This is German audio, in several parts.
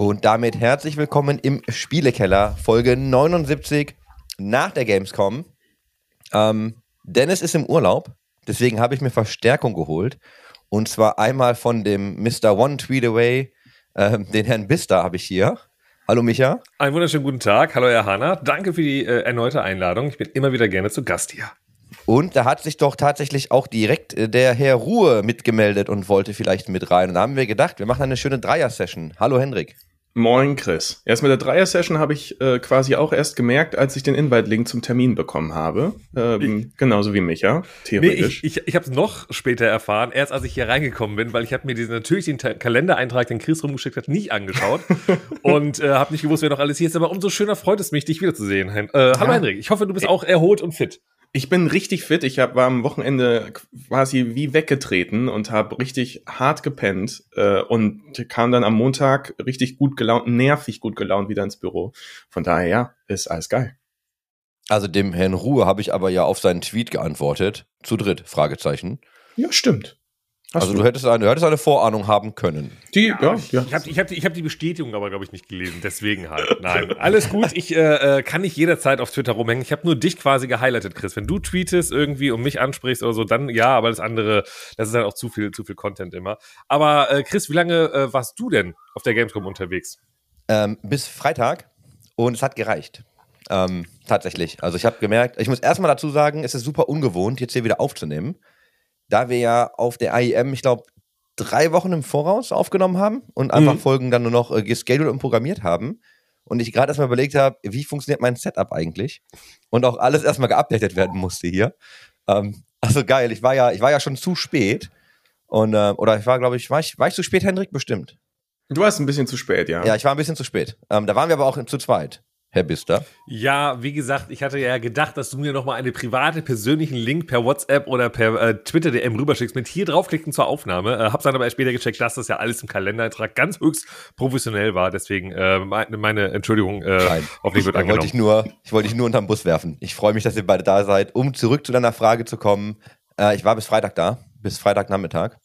Und damit herzlich willkommen im Spielekeller, Folge 79 nach der Gamescom. Ähm, Dennis ist im Urlaub, deswegen habe ich mir Verstärkung geholt. Und zwar einmal von dem Mr. One Tweet Away, äh, den Herrn Bister habe ich hier. Hallo Micha. Einen wunderschönen guten Tag. Hallo Herr Hanna. Danke für die äh, erneute Einladung. Ich bin immer wieder gerne zu Gast hier. Und da hat sich doch tatsächlich auch direkt äh, der Herr Ruhe mitgemeldet und wollte vielleicht mit rein. Und da haben wir gedacht, wir machen eine schöne Dreier-Session. Hallo Hendrik. Moin Chris. Erst mit der Dreier-Session habe ich äh, quasi auch erst gemerkt, als ich den Invite-Link zum Termin bekommen habe. Ähm, genauso wie Micha, theoretisch. Nee, ich ich, ich habe es noch später erfahren, erst als ich hier reingekommen bin, weil ich habe mir diesen natürlich den Kalendereintrag, den Chris rumgeschickt hat, nicht angeschaut und äh, habe nicht gewusst, wer noch alles hier ist. Aber umso schöner freut es mich, dich wiederzusehen. Äh, hallo ja. Hendrik, ich hoffe, du bist auch erholt und fit. Ich bin richtig fit. Ich hab, war am Wochenende quasi wie weggetreten und habe richtig hart gepennt äh, und kam dann am Montag richtig gut gelaunt, nervig gut gelaunt wieder ins Büro. Von daher, ja, ist alles geil. Also dem Herrn Ruhe habe ich aber ja auf seinen Tweet geantwortet. Zu dritt, Fragezeichen. Ja, stimmt. Hast also du, du hättest, eine, du hättest eine Vorahnung haben können. Die, ja, ja. Ich habe ich hab die, ich hab die Bestätigung aber, glaube ich, nicht gelesen. Deswegen halt. Nein, alles gut. Ich äh, äh, kann nicht jederzeit auf Twitter rumhängen. Ich habe nur dich quasi gehighlightet, Chris. Wenn du tweetest irgendwie und mich ansprichst oder so, dann ja, aber das andere, das ist halt auch zu viel, zu viel Content immer. Aber äh, Chris, wie lange äh, warst du denn auf der Gamescom unterwegs? Ähm, bis Freitag und es hat gereicht. Ähm, tatsächlich. Also ich habe gemerkt, ich muss erstmal dazu sagen, es ist super ungewohnt, jetzt hier wieder aufzunehmen da wir ja auf der AIM, ich glaube, drei Wochen im Voraus aufgenommen haben und einfach mhm. Folgen dann nur noch äh, gescheduled und programmiert haben. Und ich gerade erstmal überlegt habe, wie funktioniert mein Setup eigentlich? Und auch alles erstmal geupdatet werden musste hier. Ähm, also geil, ich war ja, ich war ja schon zu spät. Und, äh, oder ich war, glaube ich, war ich, war ich zu spät, Hendrik? Bestimmt. Du warst ein bisschen zu spät, ja. Ja, ich war ein bisschen zu spät. Ähm, da waren wir aber auch zu zweit. Herr Bister? Ja, wie gesagt, ich hatte ja gedacht, dass du mir nochmal einen private, persönlichen Link per WhatsApp oder per äh, Twitter-DM rüberschickst mit hier draufklicken zur Aufnahme. Äh, hab's dann aber erst später gecheckt, dass das ja alles im Kalendereintrag ganz höchst professionell war. Deswegen äh, meine Entschuldigung äh, Nein, hoffentlich wird angenommen. Wollte ich, nur, ich wollte dich nur unterm Bus werfen. Ich freue mich, dass ihr beide da seid. Um zurück zu deiner Frage zu kommen, äh, ich war bis Freitag da, bis Freitagnachmittag.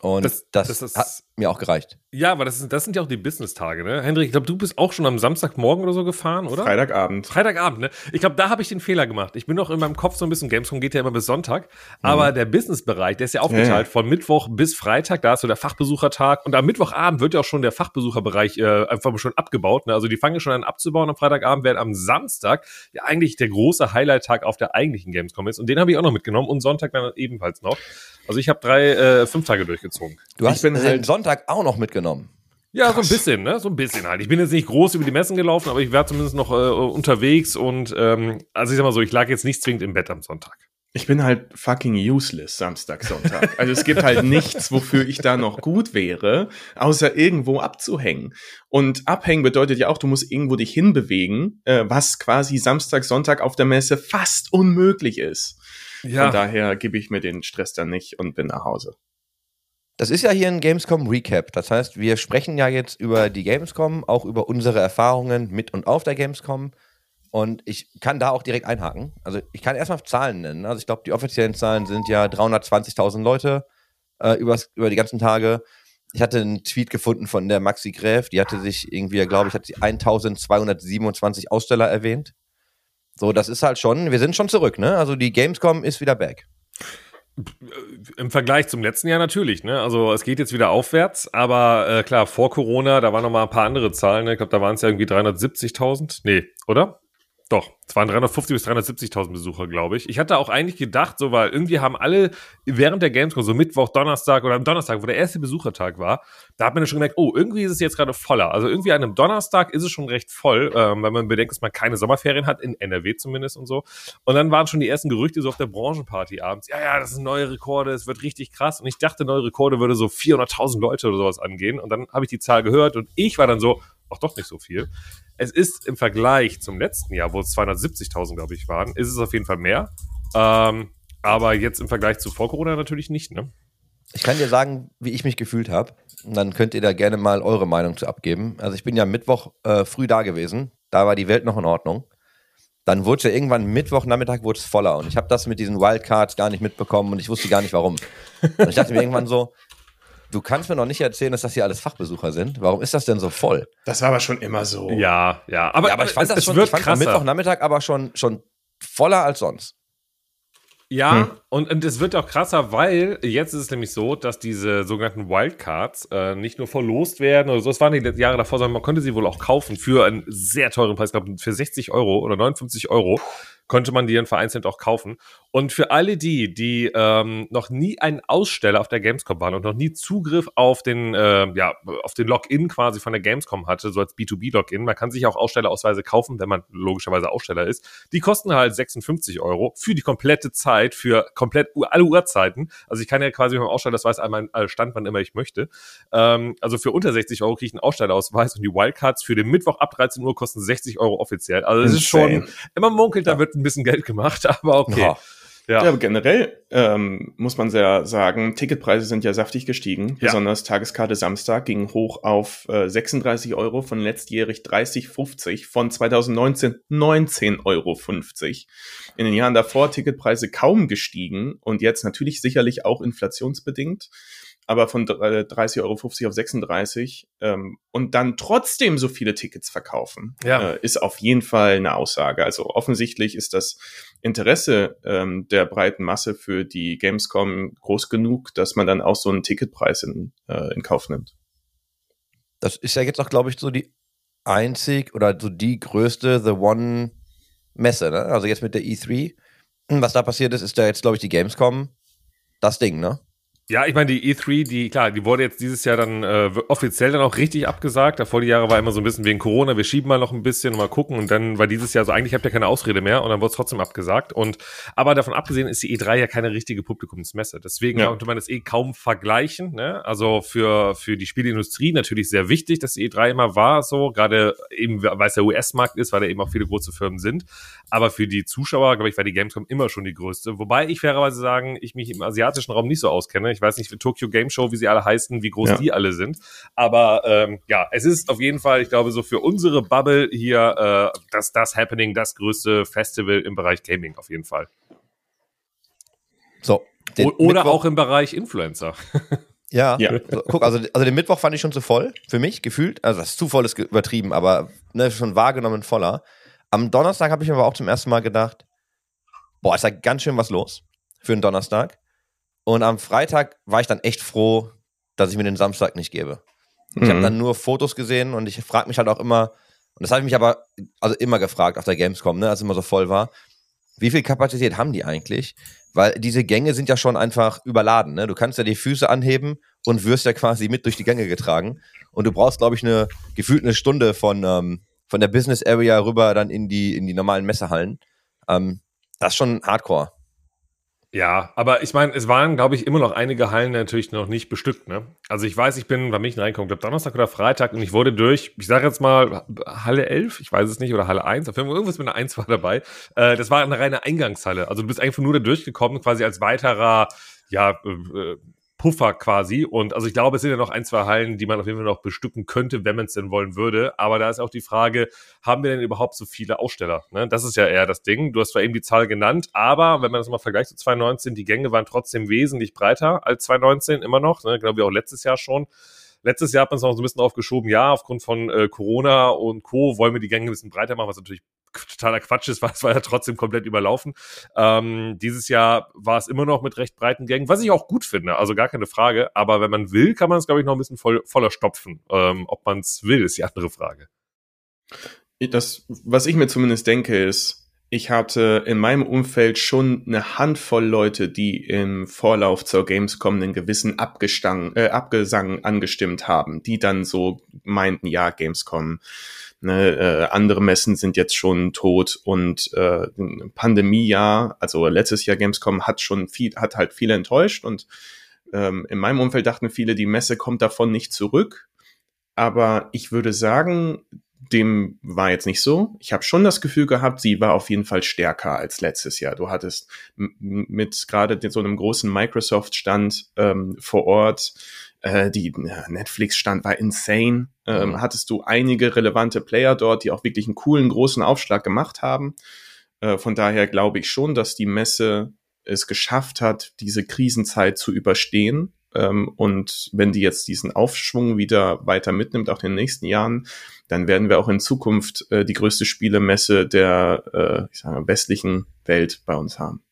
Und das, das, das ist, mir auch gereicht. Ja, aber das, ist, das sind ja auch die Business-Tage, ne? Hendrik, ich glaube, du bist auch schon am Samstagmorgen oder so gefahren, oder? Freitagabend. Freitagabend, ne? Ich glaube, da habe ich den Fehler gemacht. Ich bin noch in meinem Kopf so ein bisschen, Gamescom geht ja immer bis Sonntag, mhm. aber der Business-Bereich, der ist ja aufgeteilt ja, von Mittwoch bis Freitag, da ist so der Fachbesuchertag und am Mittwochabend wird ja auch schon der Fachbesucherbereich äh, einfach schon abgebaut, ne? Also die fangen schon an abzubauen am Freitagabend, während am Samstag ja eigentlich der große Highlight-Tag auf der eigentlichen Gamescom ist und den habe ich auch noch mitgenommen und Sonntag dann ebenfalls noch. Also ich habe drei, äh, fünf Tage durchgezogen. Du hast den halt Sonntag auch noch mitgenommen. Ja, Krass. so ein bisschen, ne? So ein bisschen halt. Ich bin jetzt nicht groß über die Messen gelaufen, aber ich war zumindest noch äh, unterwegs und ähm, also ich sag mal so, ich lag jetzt nicht zwingend im Bett am Sonntag. Ich bin halt fucking useless Samstag, Sonntag. Also es gibt halt nichts, wofür ich da noch gut wäre, außer irgendwo abzuhängen. Und abhängen bedeutet ja auch, du musst irgendwo dich hinbewegen, äh, was quasi Samstag, Sonntag auf der Messe fast unmöglich ist. Ja. Von daher gebe ich mir den Stress dann nicht und bin nach Hause. Das ist ja hier ein Gamescom Recap. Das heißt, wir sprechen ja jetzt über die Gamescom, auch über unsere Erfahrungen mit und auf der Gamescom. Und ich kann da auch direkt einhaken. Also ich kann erstmal Zahlen nennen. Also ich glaube, die offiziellen Zahlen sind ja 320.000 Leute äh, übers, über die ganzen Tage. Ich hatte einen Tweet gefunden von der Maxi Gräf, die hatte sich irgendwie, glaube ich, hat sie 1227 Aussteller erwähnt. So, das ist halt schon, wir sind schon zurück, ne? Also die Gamescom ist wieder back. Im Vergleich zum letzten Jahr natürlich, ne? Also es geht jetzt wieder aufwärts, aber äh, klar, vor Corona, da waren noch mal ein paar andere Zahlen, ne? Ich glaube, da waren es ja irgendwie 370.000. Nee, oder? Doch, es waren 350 bis 370.000 Besucher, glaube ich. Ich hatte auch eigentlich gedacht, so, weil irgendwie haben alle während der Gamescom, so Mittwoch, Donnerstag oder am Donnerstag, wo der erste Besuchertag war, da hat man schon gemerkt, oh, irgendwie ist es jetzt gerade voller. Also irgendwie an einem Donnerstag ist es schon recht voll, ähm, weil man bedenkt, dass man keine Sommerferien hat, in NRW zumindest und so. Und dann waren schon die ersten Gerüchte so auf der Branchenparty abends. Ja, ja, das sind neue Rekorde, es wird richtig krass. Und ich dachte, neue Rekorde würde so 400.000 Leute oder sowas angehen. Und dann habe ich die Zahl gehört und ich war dann so, auch doch nicht so viel. Es ist im Vergleich zum letzten Jahr, wo es 270.000, glaube ich, waren, ist es auf jeden Fall mehr. Ähm, aber jetzt im Vergleich zu vor Corona natürlich nicht, ne? Ich kann dir sagen, wie ich mich gefühlt habe. Und dann könnt ihr da gerne mal eure Meinung zu abgeben. Also ich bin ja Mittwoch äh, früh da gewesen. Da war die Welt noch in Ordnung. Dann wurde es ja irgendwann Mittwochnachmittag wurde es voller. Und ich habe das mit diesen Wildcards gar nicht mitbekommen und ich wusste gar nicht warum. Und ich dachte mir irgendwann so, du kannst mir noch nicht erzählen, dass das hier alles Fachbesucher sind. Warum ist das denn so voll? Das war aber schon immer so. Ja, ja. Aber, ja, aber ich fand es, das schon, wird ich fand am krasser. Mittwochnachmittag aber schon, schon voller als sonst. Ja, Hm. und, und es wird auch krasser, weil jetzt ist es nämlich so, dass diese sogenannten Wildcards äh, nicht nur verlost werden oder so, es waren die Jahre davor, sondern man konnte sie wohl auch kaufen für einen sehr teuren Preis, ich glaube für 60 Euro oder 59 Euro konnte man die dann vereinzelt auch kaufen. Und für alle die, die ähm, noch nie einen Aussteller auf der Gamescom waren und noch nie Zugriff auf den, äh, ja, auf den Login quasi von der Gamescom hatte, so als B2B-Login, man kann sich auch Ausstellerausweise kaufen, wenn man logischerweise Aussteller ist. Die kosten halt 56 Euro für die komplette Zeit, für komplett alle Uhrzeiten. Also ich kann ja quasi mit dem Ausstellerausweis einmal äh, Stand, wann immer ich möchte. Ähm, also für unter 60 Euro kriege ich einen Ausstellerausweis und die Wildcards für den Mittwoch ab 13 Uhr kosten 60 Euro offiziell. Also das ist schon, immer munkelt, da wird ein bisschen Geld gemacht, aber okay. Ja. Ja. Ja, aber generell ähm, muss man sehr sagen, Ticketpreise sind ja saftig gestiegen. Ja. Besonders Tageskarte Samstag ging hoch auf äh, 36 Euro von letztjährig 30,50 von 2019 19,50 Euro. In den Jahren davor Ticketpreise kaum gestiegen und jetzt natürlich sicherlich auch inflationsbedingt, aber von äh, 30,50 Euro auf 36 ähm, und dann trotzdem so viele Tickets verkaufen, Ja. äh, ist auf jeden Fall eine Aussage. Also offensichtlich ist das Interesse ähm, der breiten Masse für die Gamescom groß genug, dass man dann auch so einen Ticketpreis in, äh, in Kauf nimmt. Das ist ja jetzt auch, glaube ich, so die einzig oder so die größte The One Messe, ne? Also jetzt mit der E3. Was da passiert ist, ist da jetzt, glaube ich, die Gamescom das Ding, ne? Ja, ich meine, die E3, die, klar, die wurde jetzt dieses Jahr dann äh, offiziell dann auch richtig abgesagt. Davor die Jahre war immer so ein bisschen wegen Corona, wir schieben mal noch ein bisschen, mal gucken und dann war dieses Jahr so, eigentlich habt ihr keine Ausrede mehr und dann wurde es trotzdem abgesagt. Und aber davon abgesehen ist die E3 ja keine richtige Publikumsmesse. Deswegen Ja. konnte man das eh kaum vergleichen. Ne? Also für, für die Spielindustrie natürlich sehr wichtig, dass die E3 immer war, so, gerade eben, weil es der US-Markt ist, weil da eben auch viele große Firmen sind. Aber für die Zuschauer, glaube ich, war die Gamescom immer schon die größte. Wobei ich fairerweise sagen, ich mich im asiatischen Raum nicht so auskenne. Ich weiß nicht, für Tokyo Game Show, wie sie alle heißen, wie groß Ja. die alle sind. Aber ähm, ja, es ist auf jeden Fall, ich glaube, so für unsere Bubble hier äh, das, das Happening, das größte Festival im Bereich Gaming auf jeden Fall. So. oder Mittwoch- auch im Bereich Influencer. Ja. Ja. So, guck, also, also den Mittwoch fand ich schon zu voll, für mich, gefühlt. Also das ist zu voll ist übertrieben, aber ne, schon wahrgenommen voller. Am Donnerstag habe ich mir aber auch zum ersten Mal gedacht, boah, ist da ganz schön was los für einen Donnerstag. Und am Freitag war ich dann echt froh, dass ich mir den Samstag nicht gebe. Ich habe Mhm. dann nur Fotos gesehen und ich frage mich halt auch immer, und das habe ich mich aber also immer gefragt auf der Gamescom, ne, als es immer so voll war, wie viel Kapazität haben die eigentlich? Weil diese Gänge sind ja schon einfach überladen. Ne? Du kannst ja die Füße anheben und wirst ja quasi mit durch die Gänge getragen. Und du brauchst, glaube ich, eine gefühlt eine Stunde von, ähm, von der Business Area rüber dann in die, in die normalen Messehallen. Ähm, das ist schon hardcore. Ja, aber ich meine, es waren, glaube ich, immer noch einige Hallen natürlich noch nicht bestückt. Ne? Also ich weiß, ich bin, wann bin ich denn reingekommen? Glaube Donnerstag oder Freitag und ich wurde durch, ich sage jetzt mal Halle 11, ich weiß es nicht, oder Halle 1, auf jeden Fall irgendwas mit einer 1 war dabei. Äh, das war eine reine Eingangshalle. Also du bist einfach nur da durchgekommen, quasi als weiterer, ja, äh, Puffer quasi. Und also ich glaube, es sind ja noch ein, zwei Hallen, die man auf jeden Fall noch bestücken könnte, wenn man es denn wollen würde. Aber da ist auch die Frage, haben wir denn überhaupt so viele Aussteller? Ne? Das ist ja eher das Ding. Du hast zwar eben die Zahl genannt, aber wenn man das mal vergleicht zu 2019, die Gänge waren trotzdem wesentlich breiter als 2019 immer noch. Ne? Genau wie auch letztes Jahr schon. Letztes Jahr hat man es noch so ein bisschen aufgeschoben, ja, aufgrund von äh, Corona und Co. wollen wir die Gänge ein bisschen breiter machen, was natürlich totaler Quatsch ist, weil es war ja trotzdem komplett überlaufen. Ähm, dieses Jahr war es immer noch mit recht breiten Gängen, was ich auch gut finde, also gar keine Frage. Aber wenn man will, kann man es, glaube ich, noch ein bisschen voll, voller stopfen. Ähm, ob man es will, ist die andere Frage. Das, was ich mir zumindest denke, ist, ich hatte in meinem Umfeld schon eine Handvoll Leute, die im Vorlauf zur Gamescom einen gewissen Abgestang, äh, Abgesang angestimmt haben, die dann so meinten, ja, Gamescom, ne, äh, andere Messen sind jetzt schon tot und äh, Pandemiejahr, also letztes Jahr Gamescom hat schon viel, hat halt viele enttäuscht und ähm, in meinem Umfeld dachten viele, die Messe kommt davon nicht zurück. Aber ich würde sagen, dem war jetzt nicht so. Ich habe schon das Gefühl gehabt, sie war auf jeden Fall stärker als letztes Jahr. Du hattest mit gerade so einem großen Microsoft-Stand ähm, vor Ort, äh, die Netflix-Stand war insane. Ähm, Mhm. Hattest du einige relevante Player dort, die auch wirklich einen coolen großen Aufschlag gemacht haben. Äh, von daher glaube ich schon, dass die Messe es geschafft hat, diese Krisenzeit zu überstehen Ähm, und wenn die jetzt diesen Aufschwung wieder weiter mitnimmt, auch in den nächsten Jahren, dann werden wir auch in Zukunft äh, die größte Spielemesse der äh, ich sage, westlichen Welt bei uns haben.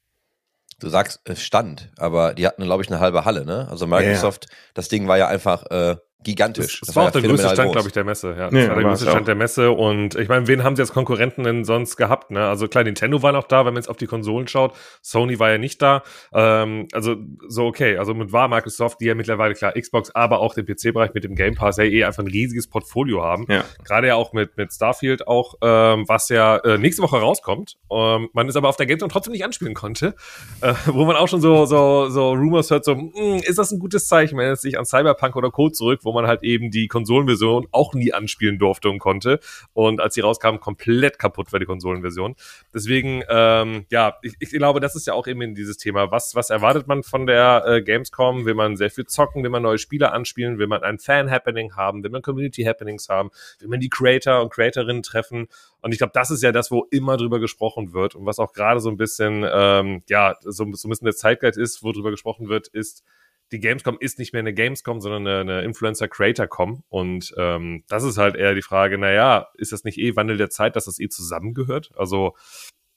Du sagst, es stand, aber die hatten, glaube ich, eine halbe Halle, ne? Also Microsoft, ja. das Ding war ja einfach äh, gigantisch. Das, das war auch der größte Stand, glaube ich, der Messe. Ja, das nee, war der größte Stand der Messe. Und ich meine, wen haben sie als Konkurrenten denn sonst gehabt? Ne? Also klar, Nintendo war noch da, wenn man jetzt auf die Konsolen schaut. Sony war ja nicht da. Ähm, also so okay. Also mit war Microsoft, die ja mittlerweile klar Xbox, aber auch den PC-Bereich mit dem Game Pass ja eh einfach ein riesiges Portfolio haben. Ja. Gerade ja auch mit mit Starfield auch, ähm, was ja äh, nächste Woche rauskommt. Ähm, man ist aber auf der Gamescom trotzdem nicht anspielen konnte, äh, wo man auch schon so so so Rumors hört, so mh, hm, ist das ein gutes Zeichen, wenn es sich an Cyberpunk oder Co zurück, wo man halt eben die Konsolenversion auch nie anspielen durfte und konnte. Und als sie rauskam, komplett kaputt war die Konsolenversion. Deswegen, ähm, ja, ich, ich glaube, das ist ja auch eben dieses Thema. Was, was erwartet man von der äh, Gamescom? Will man sehr viel zocken? Will man neue Spiele anspielen? Will man ein Fan-Happening haben? Will man Community-Happenings haben? Will man die Creator und Creatorinnen treffen? Und ich glaube, das ist ja das, wo immer drüber gesprochen wird und was auch gerade so ein bisschen, ähm, ja, so, so ein bisschen der Zeitgeist ist, wo drüber gesprochen wird, ist, die Gamescom ist nicht mehr eine Gamescom, sondern eine, eine Influencer-Creator-Com. Und ähm, das ist halt eher die Frage, naja, ist das nicht eh Wandel der Zeit, dass das eh zusammengehört? Also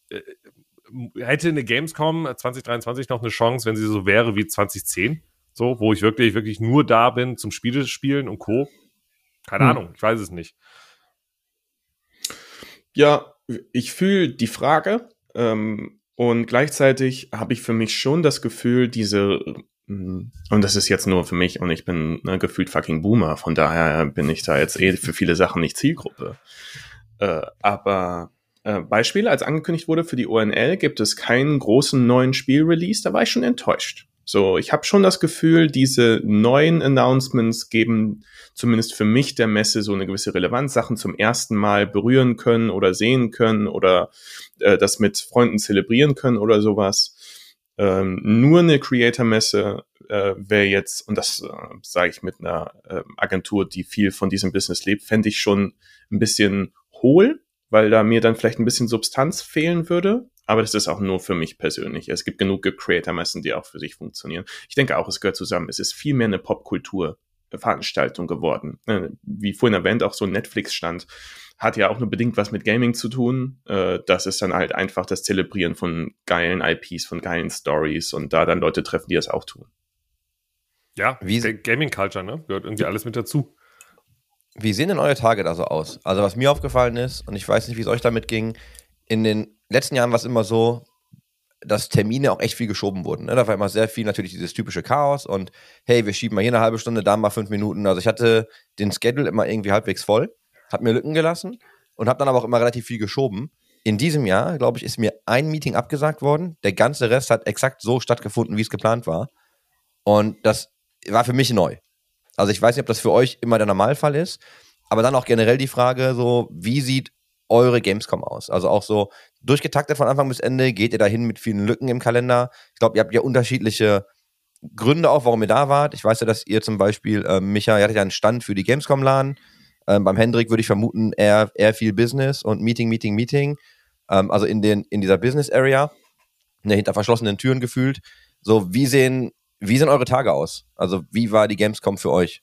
äh, hätte eine Gamescom 2023 noch eine Chance, wenn sie so wäre wie 2010? So, wo ich wirklich, wirklich nur da bin zum Spiele spielen und Co. Keine hm. Ahnung, ich weiß es nicht. Ja, ich fühle die Frage. Ähm, und gleichzeitig habe ich für mich schon das Gefühl, diese. Und das ist jetzt nur für mich und ich bin ne, gefühlt fucking Boomer, von daher bin ich da jetzt eh für viele Sachen nicht Zielgruppe. Äh, aber äh, Beispiel, als angekündigt wurde für die ONL, gibt es keinen großen neuen Spielrelease, da war ich schon enttäuscht. So, ich habe schon das Gefühl, diese neuen Announcements geben zumindest für mich der Messe so eine gewisse Relevanz, Sachen zum ersten Mal berühren können oder sehen können oder äh, das mit Freunden zelebrieren können oder sowas. Ähm, nur eine Creator-Messe äh, wäre jetzt, und das äh, sage ich mit einer äh, Agentur, die viel von diesem Business lebt, fände ich schon ein bisschen hohl, weil da mir dann vielleicht ein bisschen Substanz fehlen würde. Aber das ist auch nur für mich persönlich. Es gibt genug Creator-Messen, die auch für sich funktionieren. Ich denke auch, es gehört zusammen. Es ist viel mehr eine Popkultur-Veranstaltung geworden. Äh, wie vorhin erwähnt, auch so ein Netflix-Stand hat ja auch nur bedingt was mit Gaming zu tun. Äh, das ist dann halt einfach das Zelebrieren von geilen IPs, von geilen Stories und da dann Leute treffen, die das auch tun. Ja, wie Gaming Culture, ne? Gehört irgendwie alles mit dazu. Wie sehen denn eure Tage da so aus? Also, was mir aufgefallen ist, und ich weiß nicht, wie es euch damit ging, in den letzten Jahren war es immer so, dass Termine auch echt viel geschoben wurden. Ne? Da war immer sehr viel natürlich dieses typische Chaos und hey, wir schieben mal hier eine halbe Stunde, da mal fünf Minuten. Also ich hatte den Schedule immer irgendwie halbwegs voll habe mir Lücken gelassen und habe dann aber auch immer relativ viel geschoben. In diesem Jahr, glaube ich, ist mir ein Meeting abgesagt worden. Der ganze Rest hat exakt so stattgefunden, wie es geplant war. Und das war für mich neu. Also ich weiß nicht, ob das für euch immer der Normalfall ist, aber dann auch generell die Frage so, wie sieht eure Gamescom aus? Also auch so durchgetaktet von Anfang bis Ende, geht ihr dahin mit vielen Lücken im Kalender? Ich glaube, ihr habt ja unterschiedliche Gründe auch, warum ihr da wart. Ich weiß ja, dass ihr zum Beispiel, äh, Micha, ihr hattet ja einen Stand für die Gamescom-Laden. Ähm, beim Hendrik würde ich vermuten, eher, eher viel Business und Meeting, Meeting, Meeting. Ähm, also in, den, in dieser Business Area, ne, hinter verschlossenen Türen gefühlt. So, wie sehen, wie sehen eure Tage aus? Also, wie war die Gamescom für euch?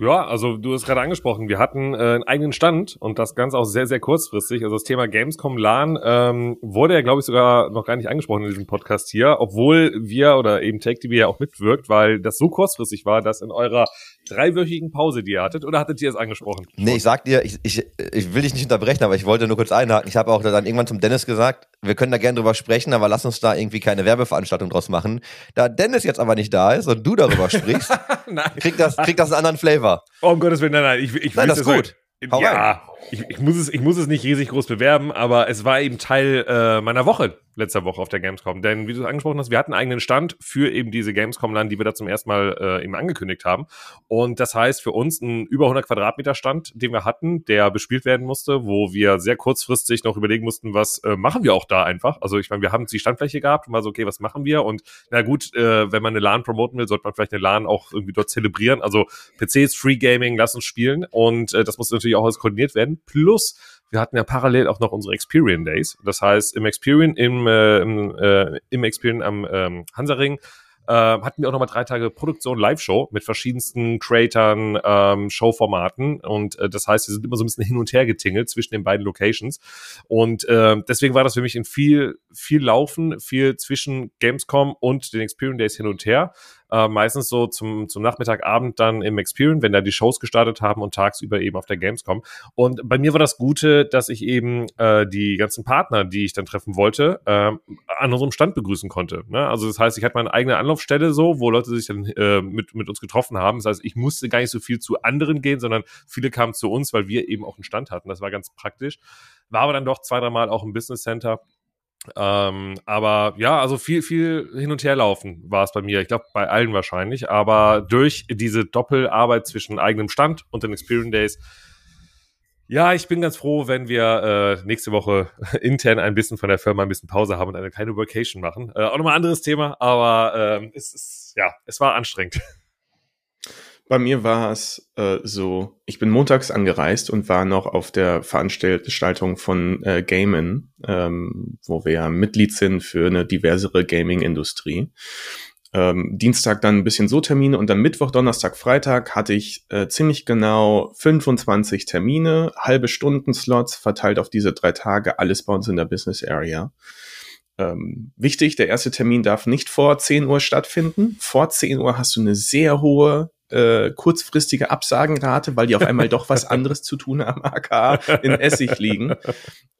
Ja, also du hast gerade angesprochen, wir hatten äh, einen eigenen Stand und das Ganze auch sehr, sehr kurzfristig. Also das Thema Gamescom LAN ähm, wurde ja, glaube ich, sogar noch gar nicht angesprochen in diesem Podcast hier, obwohl wir oder eben TechDB ja auch mitwirkt, weil das so kurzfristig war, dass in eurer dreiwöchigen Pause, die ihr hattet, oder hattet ihr es angesprochen? Nee, ich sag dir, ich, ich, ich will dich nicht unterbrechen, aber ich wollte nur kurz einhaken. Ich habe auch dann irgendwann zum Dennis gesagt, wir können da gerne drüber sprechen, aber lass uns da irgendwie keine Werbeveranstaltung draus machen. Da Dennis jetzt aber nicht da ist und du darüber sprichst, kriegt das, kriegt das einen anderen Flavor. Oh, um Gottes Willen, nein, nein, ich, ich nein, das ist gut. Hau ja, ich, ich, muss es, ich muss es nicht riesig groß bewerben, aber es war eben Teil äh, meiner Woche letzter Woche auf der Gamescom. Denn wie du es angesprochen hast, wir hatten einen eigenen Stand für eben diese Gamescom-Land, die wir da zum ersten Mal äh, eben angekündigt haben. Und das heißt für uns ein über 100 Quadratmeter Stand, den wir hatten, der bespielt werden musste, wo wir sehr kurzfristig noch überlegen mussten, was äh, machen wir auch da einfach. Also ich meine, wir haben die Standfläche gehabt und war so, okay, was machen wir? Und na gut, äh, wenn man eine LAN promoten will, sollte man vielleicht eine LAN auch irgendwie dort zelebrieren. Also PCs, Free Gaming, lass uns spielen. Und äh, das muss natürlich auch alles koordiniert werden. Plus wir hatten ja parallel auch noch unsere Experience Days. Das heißt, im Experience, im, äh, im, äh, im Experience am ähm, Hansaring äh, hatten wir auch nochmal drei Tage Produktion, Live-Show mit verschiedensten Creatern, ähm, Showformaten. Und äh, das heißt, wir sind immer so ein bisschen hin und her getingelt zwischen den beiden Locations. Und äh, deswegen war das für mich in viel, viel Laufen, viel zwischen Gamescom und den Experience Days hin und her äh, meistens so zum, zum Nachmittagabend dann im Experience, wenn da die Shows gestartet haben und tagsüber eben auf der Gamescom. Und bei mir war das Gute, dass ich eben äh, die ganzen Partner, die ich dann treffen wollte, äh, an unserem Stand begrüßen konnte. Ne? Also das heißt, ich hatte meine eigene Anlaufstelle so, wo Leute sich dann äh, mit, mit uns getroffen haben. Das heißt, ich musste gar nicht so viel zu anderen gehen, sondern viele kamen zu uns, weil wir eben auch einen Stand hatten. Das war ganz praktisch. War aber dann doch zwei, dreimal auch im Business Center ähm, aber ja, also viel, viel hin und her laufen war es bei mir. Ich glaube, bei allen wahrscheinlich. Aber durch diese Doppelarbeit zwischen eigenem Stand und den Experience Days, ja, ich bin ganz froh, wenn wir äh, nächste Woche intern ein bisschen von der Firma ein bisschen Pause haben und eine kleine Vacation machen. Äh, auch nochmal ein anderes Thema, aber ähm, es ist, ja, es war anstrengend. Bei mir war es äh, so, ich bin montags angereist und war noch auf der Veranstaltung von äh, Gamen, ähm, wo wir ja Mitglied sind für eine diversere Gaming-Industrie. Ähm, Dienstag dann ein bisschen so Termine und dann Mittwoch, Donnerstag, Freitag hatte ich äh, ziemlich genau 25 Termine, halbe Stunden Slots verteilt auf diese drei Tage, alles bei uns in der Business Area. Ähm, wichtig, der erste Termin darf nicht vor 10 Uhr stattfinden. Vor 10 Uhr hast du eine sehr hohe äh, kurzfristige Absagenrate, weil die auf einmal doch was anderes zu tun haben, aka in Essig liegen.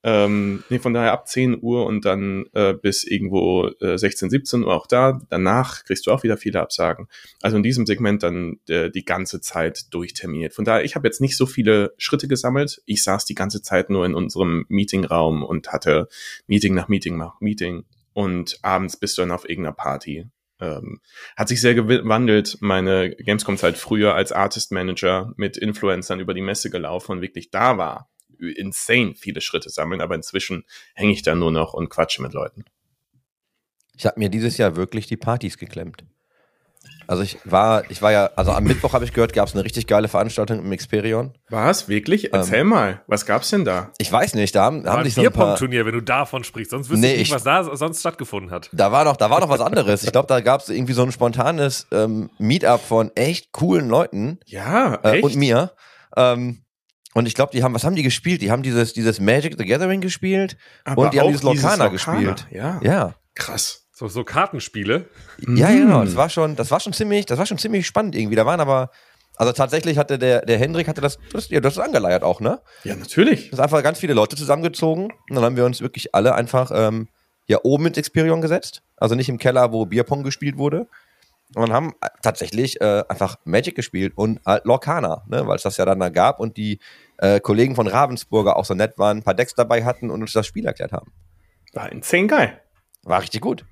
Ähm, nee, von daher ab 10 Uhr und dann äh, bis irgendwo äh, 16, 17 Uhr auch da. Danach kriegst du auch wieder viele Absagen. Also in diesem Segment dann äh, die ganze Zeit durchterminiert. Von daher, ich habe jetzt nicht so viele Schritte gesammelt. Ich saß die ganze Zeit nur in unserem Meetingraum und hatte Meeting nach Meeting nach Meeting. Und abends bist du dann auf irgendeiner Party ähm, hat sich sehr gewandelt. Meine Gamescom-Zeit früher als Artist Manager mit Influencern über die Messe gelaufen und wirklich da war. Insane viele Schritte sammeln, aber inzwischen hänge ich da nur noch und quatsche mit Leuten. Ich habe mir dieses Jahr wirklich die Partys geklemmt. Also ich war, ich war ja, also am Mittwoch habe ich gehört, gab es eine richtig geile Veranstaltung im Experion. Was? Wirklich? Erzähl ähm, mal, was gab's denn da? Ich weiß nicht, da haben, haben sich so ein paar... Turnier, wenn du davon sprichst, sonst wüsste nee, ich nicht, was da sonst stattgefunden hat. Da war noch, da war noch was anderes. Ich glaube, da gab es irgendwie so ein spontanes ähm, Meetup von echt coolen Leuten. Ja, echt? Äh, und mir. Ähm, und ich glaube, die haben, was haben die gespielt? Die haben dieses, dieses Magic the Gathering gespielt Aber und die haben dieses Locana, gespielt. Ja. ja. Krass. So, so Kartenspiele. Ja, genau. Das war schon, das war schon ziemlich, das war schon ziemlich spannend irgendwie. Da waren aber, also tatsächlich hatte der, der Hendrik hatte das, das, ja, das ist angeleiert auch, ne? Ja, natürlich. Das ist einfach ganz viele Leute zusammengezogen. Und dann haben wir uns wirklich alle einfach ähm, ja oben ins Experion gesetzt. Also nicht im Keller, wo Bierpong gespielt wurde. Und haben tatsächlich äh, einfach Magic gespielt und halt Lorcana, ne? weil es das ja dann da gab und die äh, Kollegen von Ravensburger auch so nett waren, ein paar Decks dabei hatten und uns das Spiel erklärt haben. War insane geil. War richtig gut.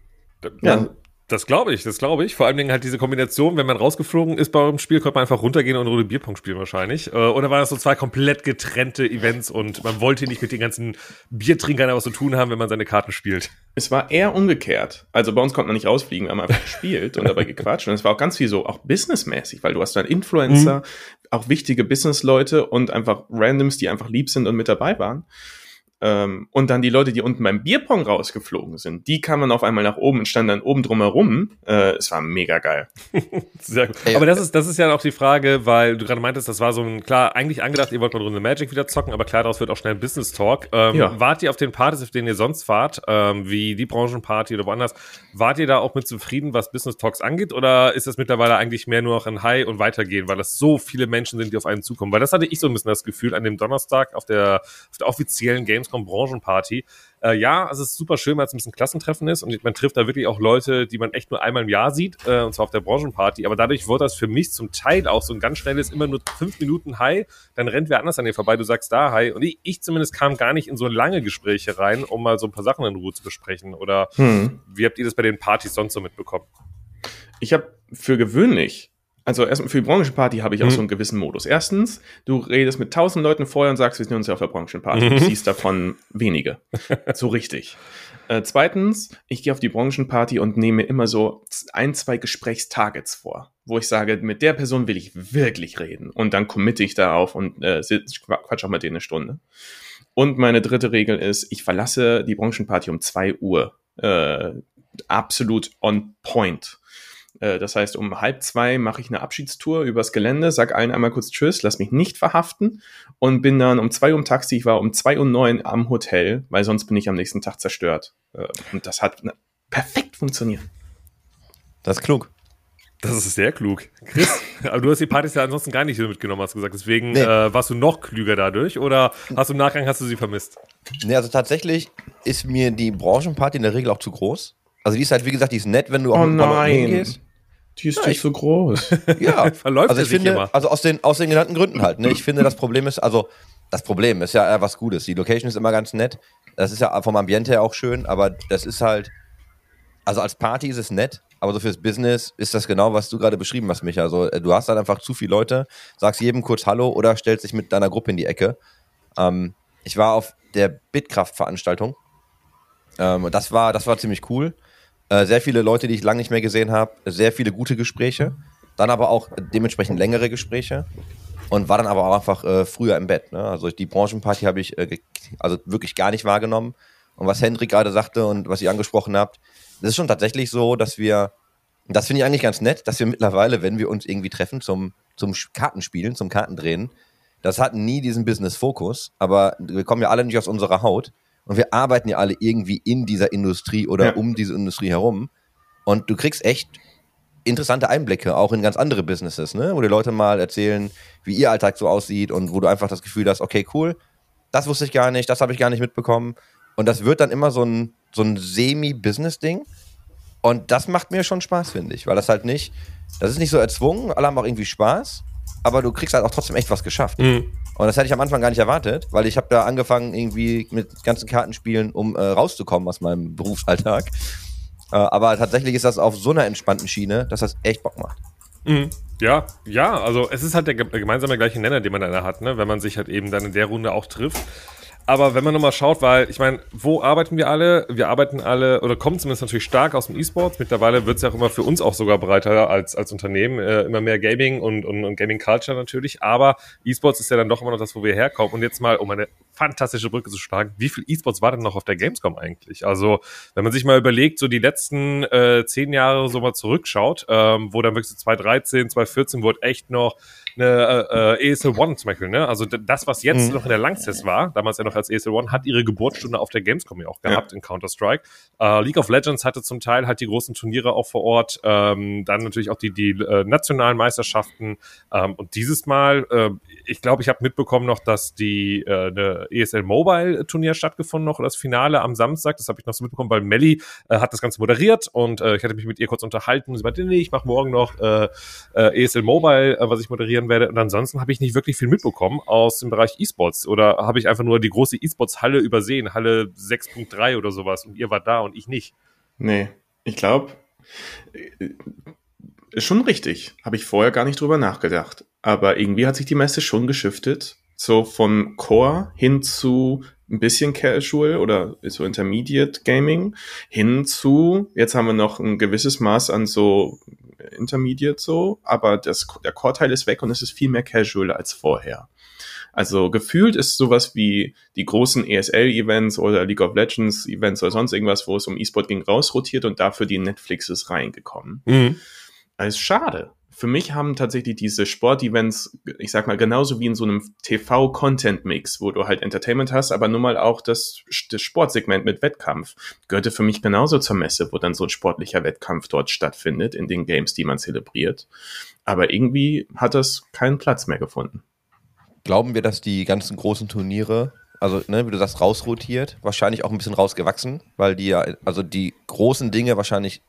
Ja. Das glaube ich, das glaube ich. Vor allen Dingen halt diese Kombination, wenn man rausgeflogen ist bei eurem Spiel, konnte man einfach runtergehen und eine Runde Bierpong spielen wahrscheinlich. Äh, oder waren das so zwei komplett getrennte Events und man wollte nicht mit den ganzen Biertrinkern was zu tun haben, wenn man seine Karten spielt? Es war eher umgekehrt. Also bei uns konnte man nicht rausfliegen, wir haben einfach gespielt und dabei gequatscht. Und es war auch ganz viel so, auch businessmäßig, weil du hast dann Influencer, mhm. auch wichtige Businessleute und einfach Randoms, die einfach lieb sind und mit dabei waren. Ähm, und dann die Leute, die unten beim Bierpong rausgeflogen sind, die kamen auf einmal nach oben und standen dann oben drumherum. Äh, es war mega geil. Sehr gut. Aber das ist, das ist ja auch die Frage, weil du gerade meintest, das war so ein, klar, eigentlich angedacht, ihr wollt mal Runde Magic wieder zocken, aber klar, daraus wird auch schnell ein Business Talk. Ähm, ja. Wart ihr auf den Partys, auf denen ihr sonst fahrt, ähm, wie die Branchenparty oder woanders, wart ihr da auch mit zufrieden, was Business Talks angeht, oder ist das mittlerweile eigentlich mehr nur noch ein High und weitergehen, weil das so viele Menschen sind, die auf einen zukommen? Weil das hatte ich so ein bisschen das Gefühl an dem Donnerstag auf der, auf der offiziellen Games Gamescom Branchenparty. Äh, ja, es ist super schön, weil es ein bisschen Klassentreffen ist und man trifft da wirklich auch Leute, die man echt nur einmal im Jahr sieht, äh, und zwar auf der Branchenparty. Aber dadurch wurde das für mich zum Teil auch so ein ganz schnelles, immer nur fünf Minuten Hi, dann rennt wer anders an dir vorbei, du sagst da Hi. Und ich, ich zumindest kam gar nicht in so lange Gespräche rein, um mal so ein paar Sachen in Ruhe zu besprechen. Oder hm. wie habt ihr das bei den Partys sonst so mitbekommen? Ich habe für gewöhnlich also erstmal für die Branchenparty habe ich auch mhm. so einen gewissen Modus. Erstens, du redest mit tausend Leuten vorher und sagst, wir sind uns ja auf der Branchenparty. Mhm. Du siehst davon wenige. so richtig. Äh, zweitens, ich gehe auf die Branchenparty und nehme immer so ein, zwei Gesprächstargets vor, wo ich sage, mit der Person will ich wirklich reden. Und dann committe ich darauf und äh, quatsch auch mit denen eine Stunde. Und meine dritte Regel ist, ich verlasse die Branchenparty um zwei Uhr. Äh, absolut on point das heißt, um halb zwei mache ich eine Abschiedstour übers Gelände, sag allen einmal kurz Tschüss, lass mich nicht verhaften und bin dann um zwei Uhr im Taxi. Ich war um zwei Uhr neun am Hotel, weil sonst bin ich am nächsten Tag zerstört. Äh, und das hat perfekt funktioniert. Das ist klug. Das ist sehr klug. Chris, aber du hast die Partys ja ansonsten gar nicht mitgenommen, hast du gesagt. Deswegen Nee. äh, warst du noch klüger dadurch oder hast du im Nachgang hast du sie vermisst? Nee, also tatsächlich ist mir die Branchenparty in der Regel auch zu groß. Also die ist halt, wie gesagt, die ist nett, wenn du auch Oh mit ein paar Leuten nein. hingehst. Die ist nicht so groß. Ja, Verläuft also ich finde, immer. also aus den, aus den genannten Gründen halt. Ne? Ich finde, das Problem ist, also das Problem ist ja eher was Gutes. Die Location ist immer ganz nett. Das ist ja vom Ambiente her auch schön, aber das ist halt, also als Party ist es nett, aber so fürs Business ist das genau, was du gerade beschrieben hast, Micha. Also äh, du hast dann einfach zu viele Leute, sagst jedem kurz Hallo oder stellst dich mit deiner Gruppe in die Ecke. Ähm, ich war auf der Bitkraft-Veranstaltung. Ähm, und das war, das war ziemlich cool. Äh, sehr viele Leute, die ich lange nicht mehr gesehen habe, sehr viele gute Gespräche, dann aber auch dementsprechend längere Gespräche und war dann aber auch einfach äh, früher im Bett. Ne? Also die Branchenparty habe ich äh, also wirklich gar nicht wahrgenommen. Und was Hendrik gerade sagte und was ihr angesprochen habt, das ist schon tatsächlich so, dass wir, das finde ich eigentlich ganz nett, dass wir mittlerweile, wenn wir uns irgendwie treffen zum, zum Kartenspielen, zum Kartendrehen, das hat nie diesen Business-Fokus, aber wir kommen ja alle nicht aus unserer Haut und wir arbeiten ja alle irgendwie in dieser Industrie oder Ja. um diese Industrie herum. Und du kriegst echt interessante Einblicke, auch in ganz andere Businesses, ne? wo die Leute mal erzählen, wie ihr Alltag so aussieht und wo du einfach das Gefühl hast, okay, cool, das wusste ich gar nicht, das habe ich gar nicht mitbekommen. Und das wird dann immer so ein, so ein Semi-Business-Ding. Und das macht mir schon Spaß, finde ich, weil das halt nicht, das ist nicht so erzwungen, alle haben auch irgendwie Spaß, aber du kriegst halt auch trotzdem echt was geschafft. Mhm. Und das hätte ich am Anfang gar nicht erwartet, weil ich habe da angefangen irgendwie mit ganzen Kartenspielen, um äh, rauszukommen aus meinem Berufsalltag. Äh, aber tatsächlich ist das auf so einer entspannten Schiene, dass das echt Bock macht. Mhm. Ja, ja, also es ist halt der ge- gemeinsame gleiche Nenner, den man dann hat, ne? wenn man sich halt eben dann in der Runde auch trifft. Aber wenn man nochmal schaut, weil ich meine, wo arbeiten wir alle? Wir arbeiten alle oder kommen zumindest natürlich stark aus dem E-Sports. Mittlerweile wird es ja auch immer für uns auch sogar breiter als, als Unternehmen. Äh, immer mehr Gaming und, und, und Gaming Culture natürlich. Aber E-Sports ist ja dann doch immer noch das, wo wir herkommen. Und jetzt mal, um eine fantastische Brücke zu schlagen, wie viel E-Sports war denn noch auf der Gamescom eigentlich? Also, wenn man sich mal überlegt, so die letzten äh, zehn Jahre so mal zurückschaut, ähm, wo dann wirklich so 2013, 2014 wurde echt noch eine äh, äh, ESL One zum Beispiel, ne? Also das, was jetzt Mhm. noch in der Langstest war, damals ja noch als ESL One, hat ihre Geburtsstunde auf der Gamescom ja auch gehabt in Counter-Strike. Äh, League of Legends hatte zum Teil halt die großen Turniere auch vor Ort, ähm, dann natürlich auch die, die äh, nationalen Meisterschaften. Ähm, und dieses Mal, äh, ich glaube, ich habe mitbekommen noch, dass die äh, eine ESL Mobile Turnier stattgefunden noch, das Finale am Samstag. Das habe ich noch so mitbekommen, weil Melly äh, hat das Ganze moderiert und äh, ich hatte mich mit ihr kurz unterhalten. Sie meinte, nee, ich mache morgen noch äh, äh, ESL Mobile, äh, was ich moderieren werde. Und ansonsten habe ich nicht wirklich viel mitbekommen aus dem Bereich E-Sports. Oder habe ich einfach nur die große E-Sports-Halle übersehen, Halle 6.3 oder sowas. Und ihr wart da und ich nicht. Nee, ich glaube, ist schon richtig. Habe ich vorher gar nicht drüber nachgedacht. Aber irgendwie hat sich die Messe schon geschiftet. So von Core hin zu ein bisschen Casual oder so Intermediate Gaming hin zu, jetzt haben wir noch ein gewisses Maß an so Intermediate so, aber das, der Core-Teil ist weg und es ist viel mehr Casual als vorher. Also gefühlt ist sowas wie die großen ESL-Events oder League of Legends-Events oder sonst irgendwas, wo es um E-Sport ging, rausrotiert und dafür die Netflix ist reingekommen. Das ist schade. Für mich haben tatsächlich diese Sportevents, ich sag mal, genauso wie in so einem TV-Content-Mix, wo du halt Entertainment hast, aber nun mal auch das, das Sportsegment mit Wettkampf, gehörte für mich genauso zur Messe, wo dann so ein sportlicher Wettkampf dort stattfindet, in den Games, die man zelebriert. Aber irgendwie hat das keinen Platz mehr gefunden. Glauben wir, dass die ganzen großen Turniere, also ne, wie du sagst, rausrotiert, wahrscheinlich auch ein bisschen rausgewachsen, weil die ja, also die großen Dinge wahrscheinlich,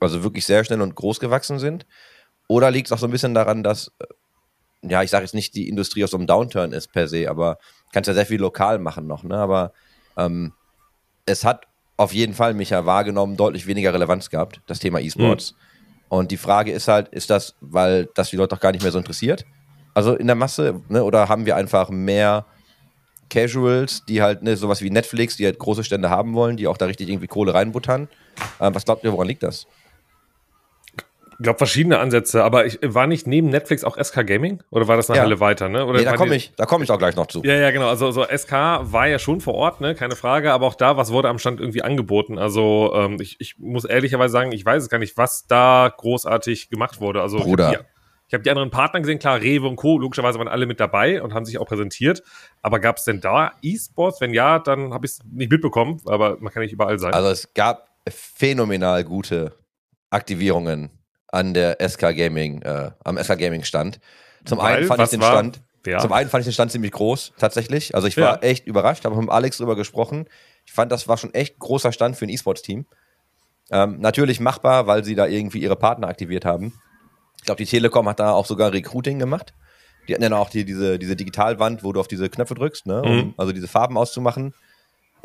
also wirklich sehr schnell und groß gewachsen sind? Oder liegt es auch so ein bisschen daran, dass, äh, ja, ich sage jetzt nicht, die Industrie aus so einem Downturn ist per se, aber kannst ja sehr viel lokal machen noch, ne? Aber ähm, es hat auf jeden Fall, Micha, wahrgenommen, deutlich weniger Relevanz gehabt, das Thema E-Sports. Und die Frage ist halt, ist das, weil das die Leute auch gar nicht mehr so interessiert? Also in der Masse, ne? Oder haben wir einfach mehr Casuals, die halt, ne, sowas wie Netflix, die halt große Stände haben wollen, die auch da richtig irgendwie Kohle reinbuttern? Ähm, was glaubt ihr, woran liegt das? Ich glaube, verschiedene Ansätze, aber ich war nicht neben Netflix auch SK Gaming oder war das eine Ja. Halle weiter, ne? Oder Nee, da komme ich, da ich auch gleich noch zu. Ja, ja, genau. Also so SK war ja schon vor Ort, ne? Keine Frage, aber auch da, was wurde am Stand irgendwie angeboten? Also ähm, ich, ich muss ehrlicherweise sagen, ich weiß es gar nicht, was da großartig gemacht wurde. Also Bruder. Ich habe die, ich hab die anderen Partner gesehen, klar, Rewe und Co. Logischerweise waren alle mit dabei und haben sich auch präsentiert. Aber gab es denn da E-Sports? Wenn ja, dann habe ich es nicht mitbekommen, aber man kann nicht überall sein. Also es gab phänomenal gute Aktivierungen an der SK Gaming, äh, am SK Gaming Stand. Zum Weil, einen fand ich den war- Stand, ja. zum einen fand ich den Stand ziemlich groß, tatsächlich. Also ich war Ja. echt überrascht, habe mit Alex drüber gesprochen. Ich fand, das war schon echt großer Stand für ein E-Sports-Team. Ähm, natürlich machbar, weil sie da irgendwie ihre Partner aktiviert haben. Ich glaube, die Telekom hat da auch sogar Recruiting gemacht. Die hatten ja auch die, diese, diese Digitalwand, wo du auf diese Knöpfe drückst, ne, um Mhm. also diese Farben auszumachen.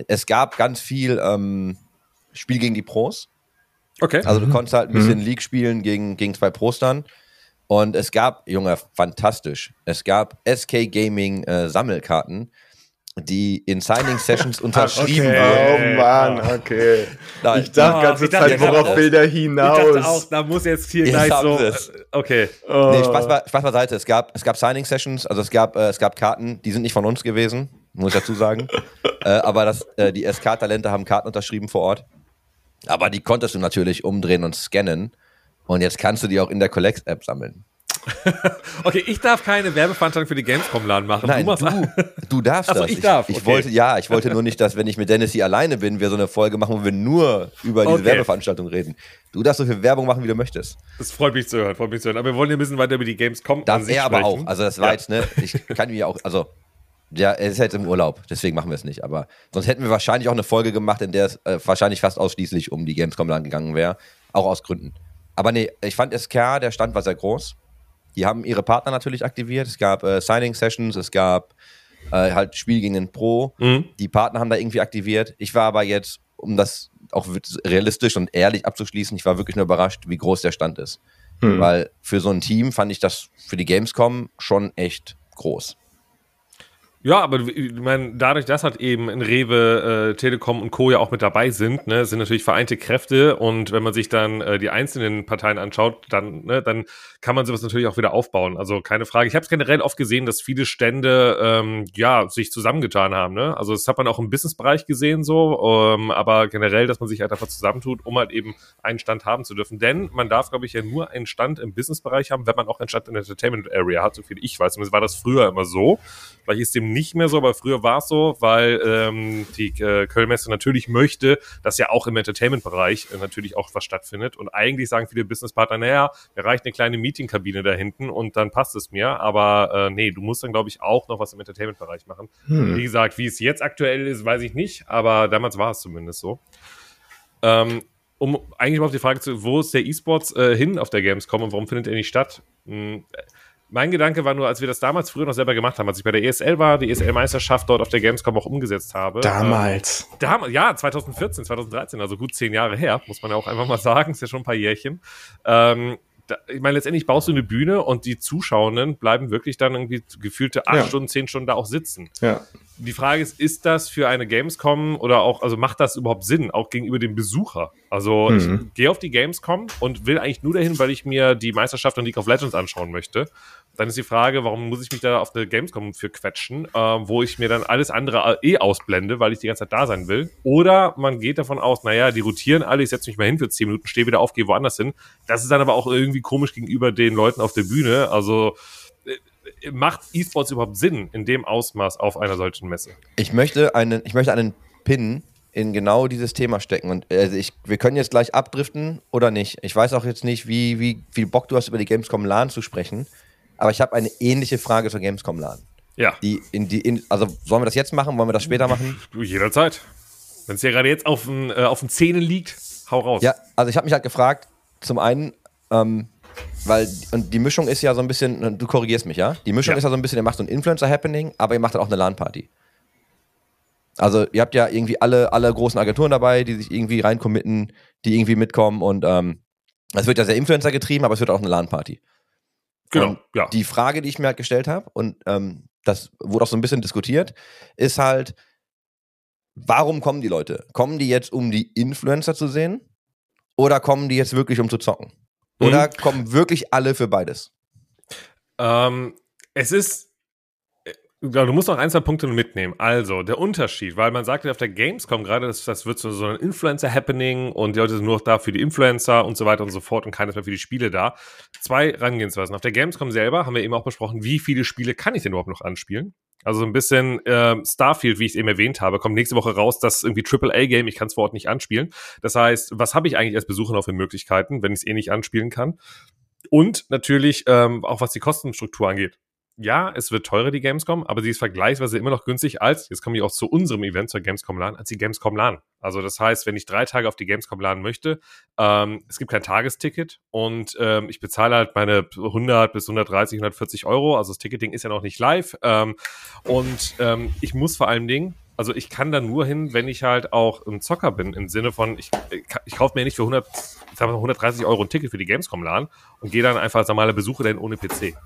Es gab ganz viel ähm, Spiel gegen die Pros. Okay. Also du konntest halt ein bisschen League spielen gegen, gegen zwei Pros dann. Und es gab, Junge, fantastisch. Es gab SK Gaming äh, Sammelkarten, die in Signing Sessions unterschrieben okay. wurden. Oh Mann, okay. Nein. Ich dachte ganze ich dachte, Zeit, worauf will der ich hinaus? dachte auch, da muss jetzt hier gleich so. es. äh, Okay. Oh. Nee, Spaß, be- Spaß beiseite. Es gab, es gab Signing Sessions, also es gab, äh, es gab Karten, die sind nicht von uns gewesen, muss ich dazu sagen. äh, aber das, äh, die SK-Talente haben Karten unterschrieben vor Ort. Aber die konntest du natürlich umdrehen und scannen. Und jetzt kannst du die auch in der Collect-App sammeln. Okay, ich darf keine Werbeveranstaltung für die Gamescom-Laden machen. Nein, du du, du darfst Ach so, das. ich darf, Ich, okay. wollte, ja, ich wollte nur nicht, dass, wenn ich mit Dennis hier alleine bin, wir so eine Folge machen, wo wir nur über diese Okay. Werbeveranstaltung reden. Du darfst so viel Werbung machen, wie du möchtest. Das freut mich zu hören, freut mich zu hören. Aber wir wollen ja ein bisschen weiter über die Gamescom Darf er aber auch. Also das war Ja. jetzt, ne, ich kann mir auch, also, ja, er ist jetzt im Urlaub, deswegen machen wir es nicht. Aber sonst hätten wir wahrscheinlich auch eine Folge gemacht, in der es äh, wahrscheinlich fast ausschließlich um die Gamescom lang gegangen wäre. Auch aus Gründen. Aber nee, ich fand SK, der Stand war sehr groß. Die haben ihre Partner natürlich aktiviert. Es gab äh, Signing-Sessions, es gab äh, halt Spiel gegen den Pro. Mhm. Die Partner haben da irgendwie aktiviert. Ich war aber jetzt, um das auch realistisch und ehrlich abzuschließen, ich war wirklich nur überrascht, wie groß der Stand ist. Hm. Weil für so ein Team fand ich das für die Gamescom schon echt groß. Ja, aber ich meine, dadurch, dass halt eben in Rewe, äh, Telekom und Co. ja auch mit dabei sind, ne, sind natürlich vereinte Kräfte und wenn man sich dann äh, die einzelnen Parteien anschaut, dann, ne, dann kann man sowas natürlich auch wieder aufbauen. Also keine Frage. Ich habe es generell oft gesehen, dass viele Stände ähm, ja sich zusammengetan haben. Ne? Also das hat man auch im Businessbereich gesehen so, ähm, aber generell, dass man sich halt einfach zusammentut, um halt eben einen Stand haben zu dürfen. Denn man darf, glaube ich, ja nur einen Stand im Businessbereich haben, wenn man auch einen Stand in der Entertainment Area hat, so viel ich weiß. Zumindest war das früher immer so. Vielleicht ist dem nicht mehr so, aber früher war es so, weil ähm, die äh, Kölnmesse natürlich möchte, dass ja auch im Entertainment-Bereich äh, natürlich auch was stattfindet. Und eigentlich sagen viele Businesspartner, naja, mir reicht eine kleine Meetingkabine da hinten und dann passt es mir. Aber äh, nee, du musst dann, glaube ich, auch noch was im Entertainment-Bereich machen. Wie Hm. gesagt, wie es jetzt aktuell ist, weiß ich nicht, aber damals war es zumindest so. Ähm, um eigentlich mal auf die Frage zu, wo ist der E-Sports äh, hin auf der Gamescom und warum findet er nicht statt? Hm, mein Gedanke war nur, als wir das damals früher noch selber gemacht haben, als ich bei der ESL war, die ESL-Meisterschaft dort auf der Gamescom auch umgesetzt habe. Damals. Ähm, damals, ja, 2014, 2013, also gut zehn Jahre her, muss man ja auch einfach mal sagen, ist ja schon ein paar Jährchen. Ähm, da, ich meine, letztendlich baust du eine Bühne und die Zuschauenden bleiben wirklich dann irgendwie gefühlte acht Ja. Stunden, zehn Stunden da auch sitzen Ja. die Frage ist, ist das für eine Gamescom oder auch, also macht das überhaupt Sinn, auch gegenüber dem Besucher? Also Mhm. ich gehe auf die Gamescom und will eigentlich nur dahin, weil ich mir die Meisterschaft von League of Legends anschauen möchte. Dann ist die Frage, warum muss ich mich da auf eine Gamescom für quetschen, äh, wo ich mir dann alles andere eh ausblende, weil ich die ganze Zeit da sein will. Oder man geht davon aus, naja, die rotieren alle, ich setze mich mal hin für 10 Minuten, stehe wieder auf, gehe woanders hin. Das ist dann aber auch irgendwie komisch gegenüber den Leuten auf der Bühne. Also äh, macht E-Sports überhaupt Sinn in dem Ausmaß auf einer solchen Messe? Ich möchte einen, ich möchte einen Pin in genau dieses Thema stecken. Und also ich, wir können jetzt gleich abdriften oder nicht. Ich weiß auch jetzt nicht, wie, wie viel Bock du hast, über die Gamescom LAN zu sprechen. Aber ich habe eine ähnliche Frage zur Gamescom LAN. Ja. Die in die, in, also sollen wir das jetzt machen? Wollen wir das später machen? Du, jederzeit. Wenn es dir gerade jetzt auf den, äh, auf den Zähnen liegt, hau raus. Ja, also ich habe mich halt gefragt, zum einen, ähm, weil, und die Mischung ist ja so ein bisschen, du korrigierst mich, ja? Die Mischung Ja. ist ja so ein bisschen, ihr macht so ein Influencer-Happening, aber ihr macht halt auch eine LAN-Party. Also ihr habt ja irgendwie alle, alle großen Agenturen dabei, die sich irgendwie reincommitten, die irgendwie mitkommen und ähm, es wird ja sehr Influencer getrieben, aber es wird auch eine LAN-Party. Genau. Und Ja. Die Frage, die ich mir halt gestellt habe, und ähm, das wurde auch so ein bisschen diskutiert, ist halt, warum kommen die Leute? Kommen die jetzt, um die Influencer zu sehen? Oder kommen die jetzt wirklich, um zu zocken? Oder kommen wirklich alle für beides? Ähm, es ist, äh, du musst noch ein, zwei Punkte mitnehmen. Also, der Unterschied, weil man sagt ja auf der Gamescom gerade, das, das wird so, so ein Influencer-Happening und die Leute sind nur da für die Influencer und so weiter und so fort und keines mehr für die Spiele da. Zwei Rangehensweisen. Auf der Gamescom selber haben wir eben auch besprochen, wie viele Spiele kann ich denn überhaupt noch anspielen? Also so ein bisschen äh, Starfield, wie ich es eben erwähnt habe, kommt nächste Woche raus, das irgendwie AAA-Game, ich kann es vor Ort nicht anspielen. Das heißt, was habe ich eigentlich als Besucher noch für Möglichkeiten, wenn ich es eh nicht anspielen kann? Und natürlich ähm, auch was die Kostenstruktur angeht ja, es wird teurer, die Gamescom, aber sie ist vergleichsweise immer noch günstig als, jetzt komme ich auch zu unserem Event, zur Gamescom LAN, als die Gamescom LAN. Also das heißt, wenn ich drei Tage auf die Gamescom LAN möchte, ähm, es gibt kein Tagesticket und ähm, ich bezahle halt meine 100 bis 130, 140 Euro, also das Ticketing ist ja noch nicht live ähm, und ähm, ich muss vor allen Dingen also ich kann da nur hin, wenn ich halt auch ein Zocker bin, im Sinne von, ich, ich kaufe mir nicht für 100, sagen wir 130 Euro ein Ticket für die Gamescom LAN und gehe dann einfach als normaler Besucher denn ohne PC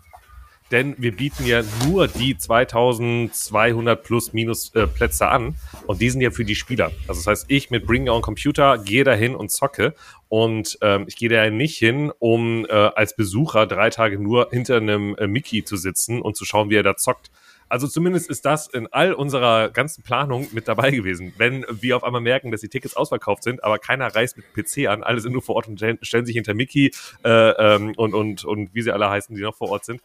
denn wir bieten ja nur die 2200 plus minus äh, Plätze an und die sind ja für die Spieler. Also das heißt, ich mit Bring Your Own Computer gehe dahin und zocke und ähm, ich gehe da nicht hin, um äh, als Besucher drei Tage nur hinter einem äh, Mickey zu sitzen und zu schauen, wie er da zockt. Also zumindest ist das in all unserer ganzen Planung mit dabei gewesen. Wenn wir auf einmal merken, dass die Tickets ausverkauft sind, aber keiner reist mit PC an, alle sind nur vor Ort und stellen sich hinter Mickey äh, ähm, und, und, und wie sie alle heißen, die noch vor Ort sind,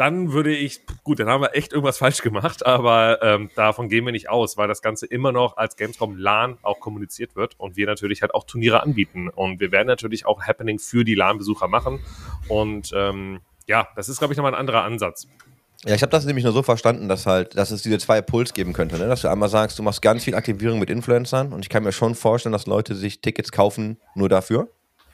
dann würde ich, gut, dann haben wir echt irgendwas falsch gemacht, aber ähm, davon gehen wir nicht aus, weil das Ganze immer noch als Gamescom LAN auch kommuniziert wird und wir natürlich halt auch Turniere anbieten. Und wir werden natürlich auch Happening für die LAN-Besucher machen. Und ähm, ja, das ist, glaube ich, nochmal ein anderer Ansatz. Ja, ich habe das nämlich nur so verstanden, dass halt, dass es diese zwei Puls geben könnte, ne? Dass du einmal sagst, du machst ganz viel Aktivierung mit Influencern und ich kann mir schon vorstellen, dass Leute sich Tickets kaufen nur dafür.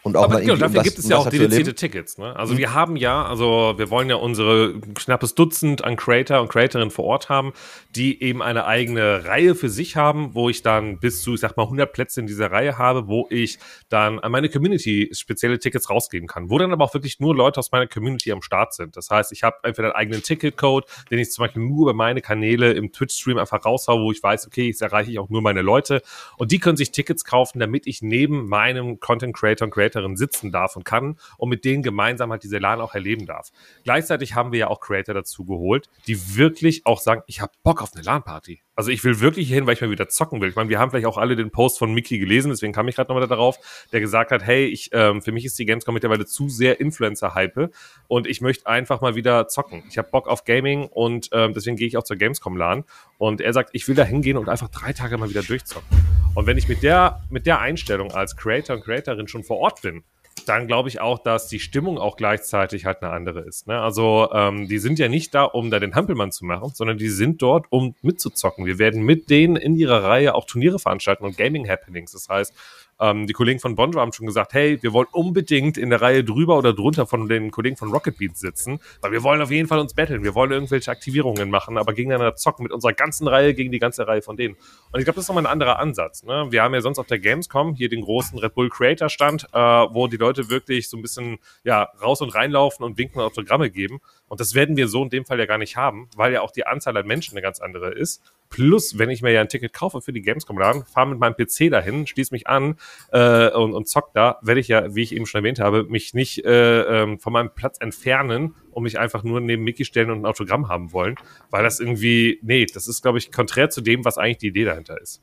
Und auch Aber genau, dafür um gibt es ja auch dedizierte Tickets. Ne? Also mhm. wir haben ja, also wir wollen ja unsere knappes Dutzend an Creator und Creatorinnen vor Ort haben, die eben eine eigene Reihe für sich haben, wo ich dann bis zu, ich sag mal, 100 Plätze in dieser Reihe habe, wo ich dann an meine Community spezielle Tickets rausgeben kann, wo dann aber auch wirklich nur Leute aus meiner Community am Start sind. Das heißt, ich habe entweder einen eigenen Ticketcode, den ich zum Beispiel nur über meine Kanäle im Twitch-Stream einfach raushaue, wo ich weiß, okay, jetzt erreiche ich auch nur meine Leute und die können sich Tickets kaufen, damit ich neben meinem Content Creator und Creator Creatorin sitzen darf und kann und mit denen gemeinsam halt diese LAN auch erleben darf. Gleichzeitig haben wir ja auch Creator dazu geholt, die wirklich auch sagen, ich habe Bock auf eine LAN-Party. Also ich will wirklich hin, weil ich mal wieder zocken will. Ich meine, wir haben vielleicht auch alle den Post von Mickey gelesen, deswegen kam ich gerade nochmal darauf, der gesagt hat, hey, ich, ähm, für mich ist die Gamescom mittlerweile zu sehr Influencer-Hype und ich möchte einfach mal wieder zocken. Ich habe Bock auf Gaming und ähm, deswegen gehe ich auch zur Gamescom-LAN. Und er sagt, ich will da hingehen und einfach drei Tage mal wieder durchzocken. Und wenn ich mit der, mit der Einstellung als Creator und Creatorin schon vor Ort bin, dann glaube ich auch, dass die Stimmung auch gleichzeitig halt eine andere ist. Ne? Also ähm, die sind ja nicht da, um da den Hampelmann zu machen, sondern die sind dort, um mitzuzocken. Wir werden mit denen in ihrer Reihe auch Turniere veranstalten und Gaming-Happenings. Das heißt, ähm, die Kollegen von Bonjo haben schon gesagt, hey, wir wollen unbedingt in der Reihe drüber oder drunter von den Kollegen von Rocket Beats sitzen, weil wir wollen auf jeden Fall uns battlen. Wir wollen irgendwelche Aktivierungen machen, aber gegeneinander zocken mit unserer ganzen Reihe gegen die ganze Reihe von denen. Und ich glaube, das ist nochmal ein anderer Ansatz. Ne? Wir haben ja sonst auf der Gamescom hier den großen Red Bull Creator Stand, äh, wo die Leute wirklich so ein bisschen ja, raus und reinlaufen und winken und Autogramme geben. Und das werden wir so in dem Fall ja gar nicht haben, weil ja auch die Anzahl an Menschen eine ganz andere ist. Plus, wenn ich mir ja ein Ticket kaufe für die Gamescom-Laden, fahre mit meinem PC dahin, schließe mich an äh, und, und zock da, werde ich ja, wie ich eben schon erwähnt habe, mich nicht äh, ähm, von meinem Platz entfernen und mich einfach nur neben Mickey stellen und ein Autogramm haben wollen, weil das irgendwie, nee, das ist, glaube ich, konträr zu dem, was eigentlich die Idee dahinter ist.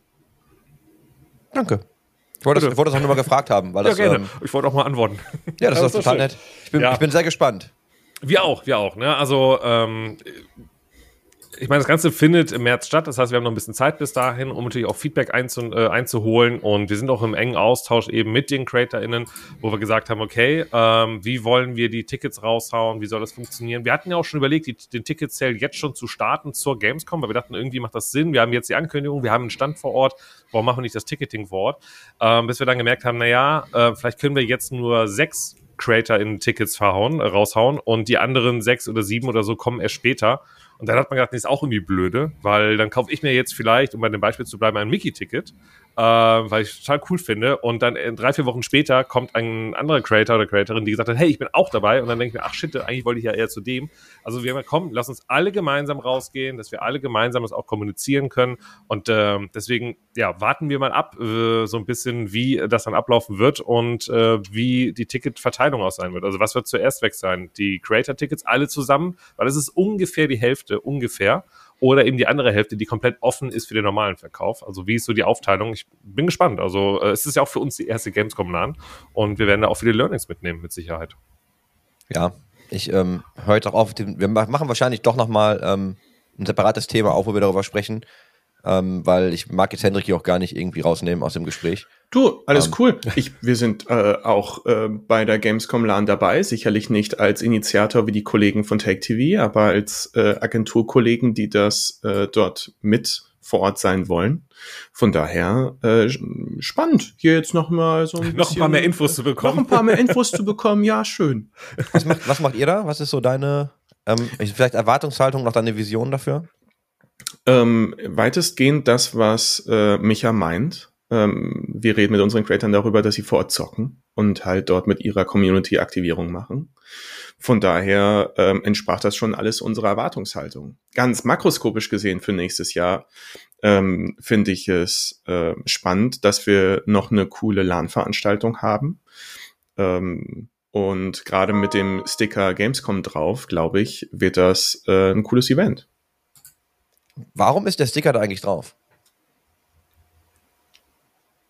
Danke. Ich wollte, das, ich wollte das auch nur mal gefragt haben. Weil ja, das, gerne. Ähm, ich wollte auch mal antworten. Ja, das, ja, das ist total schön. nett. Ich bin, ja. ich bin sehr gespannt. Wir auch, wir auch. Ne? Also ähm, ich meine, das Ganze findet im März statt. Das heißt, wir haben noch ein bisschen Zeit bis dahin, um natürlich auch Feedback einzu, äh, einzuholen. Und wir sind auch im engen Austausch eben mit den CreatorInnen, wo wir gesagt haben, okay, ähm, wie wollen wir die Tickets raushauen? Wie soll das funktionieren? Wir hatten ja auch schon überlegt, die, den Ticket-Sale jetzt schon zu starten zur Gamescom, weil wir dachten, irgendwie macht das Sinn. Wir haben jetzt die Ankündigung, wir haben einen Stand vor Ort. Warum machen wir nicht das Ticketing vor Ort? Ähm, bis wir dann gemerkt haben, naja, äh, vielleicht können wir jetzt nur sechs Creator in Tickets verhauen, äh, raushauen und die anderen sechs oder sieben oder so kommen erst später. Und dann hat man gedacht, nee, ist auch irgendwie blöde, weil dann kaufe ich mir jetzt vielleicht, um bei dem Beispiel zu bleiben, ein Mickey-Ticket äh, weil ich total cool finde. Und dann äh, drei, vier Wochen später kommt ein anderer Creator oder Creatorin, die gesagt hat, hey, ich bin auch dabei. Und dann denke ich mir, ach shit, eigentlich wollte ich ja eher zu dem. Also wir haben komm, lass uns alle gemeinsam rausgehen, dass wir alle gemeinsam das auch kommunizieren können. Und äh, deswegen, ja, warten wir mal ab, äh, so ein bisschen, wie das dann ablaufen wird und äh, wie die Ticketverteilung auch sein wird. Also was wird zuerst weg sein? Die Creator-Tickets alle zusammen, weil es ist ungefähr die Hälfte, ungefähr oder eben die andere Hälfte, die komplett offen ist für den normalen Verkauf. Also wie ist so die Aufteilung? Ich bin gespannt. Also äh, es ist ja auch für uns die erste Gamescom LAN und wir werden da auch viele Learnings mitnehmen, mit Sicherheit. Ja, ich ähm, höre jetzt auch auf, wir machen wahrscheinlich doch nochmal ähm, ein separates Thema auf, wo wir darüber sprechen, ähm, weil ich mag jetzt Hendrik hier auch gar nicht irgendwie rausnehmen aus dem Gespräch. Du, alles. Ähm. cool. Ich, wir sind äh, auch äh, bei der Gamescom LAN dabei, sicherlich nicht als Initiator wie die Kollegen von Take TV, aber als äh, Agenturkollegen, die das äh, dort mit vor Ort sein wollen. Von daher äh, spannend, hier jetzt noch mal so ein noch ein paar mehr Infos zu bekommen. Noch ein paar mehr Infos zu bekommen, ja, schön. Was macht, was macht ihr da? Was ist so deine ähm, vielleicht Erwartungshaltung, noch deine Vision dafür? Ähm, weitestgehend das, was äh, Micha meint. Ähm, wir reden mit unseren Creatoren darüber, dass sie vor Ort zocken und halt dort mit ihrer Community Aktivierung machen. Von daher ähm, entsprach das schon alles unserer Erwartungshaltung. Ganz makroskopisch gesehen für nächstes Jahr ähm, finde ich es äh, spannend, dass wir noch eine coole LAN-Veranstaltung haben. Ähm, und gerade mit dem Sticker Gamescom drauf, glaube ich, wird das äh, ein cooles Event. Warum ist der Sticker da eigentlich drauf?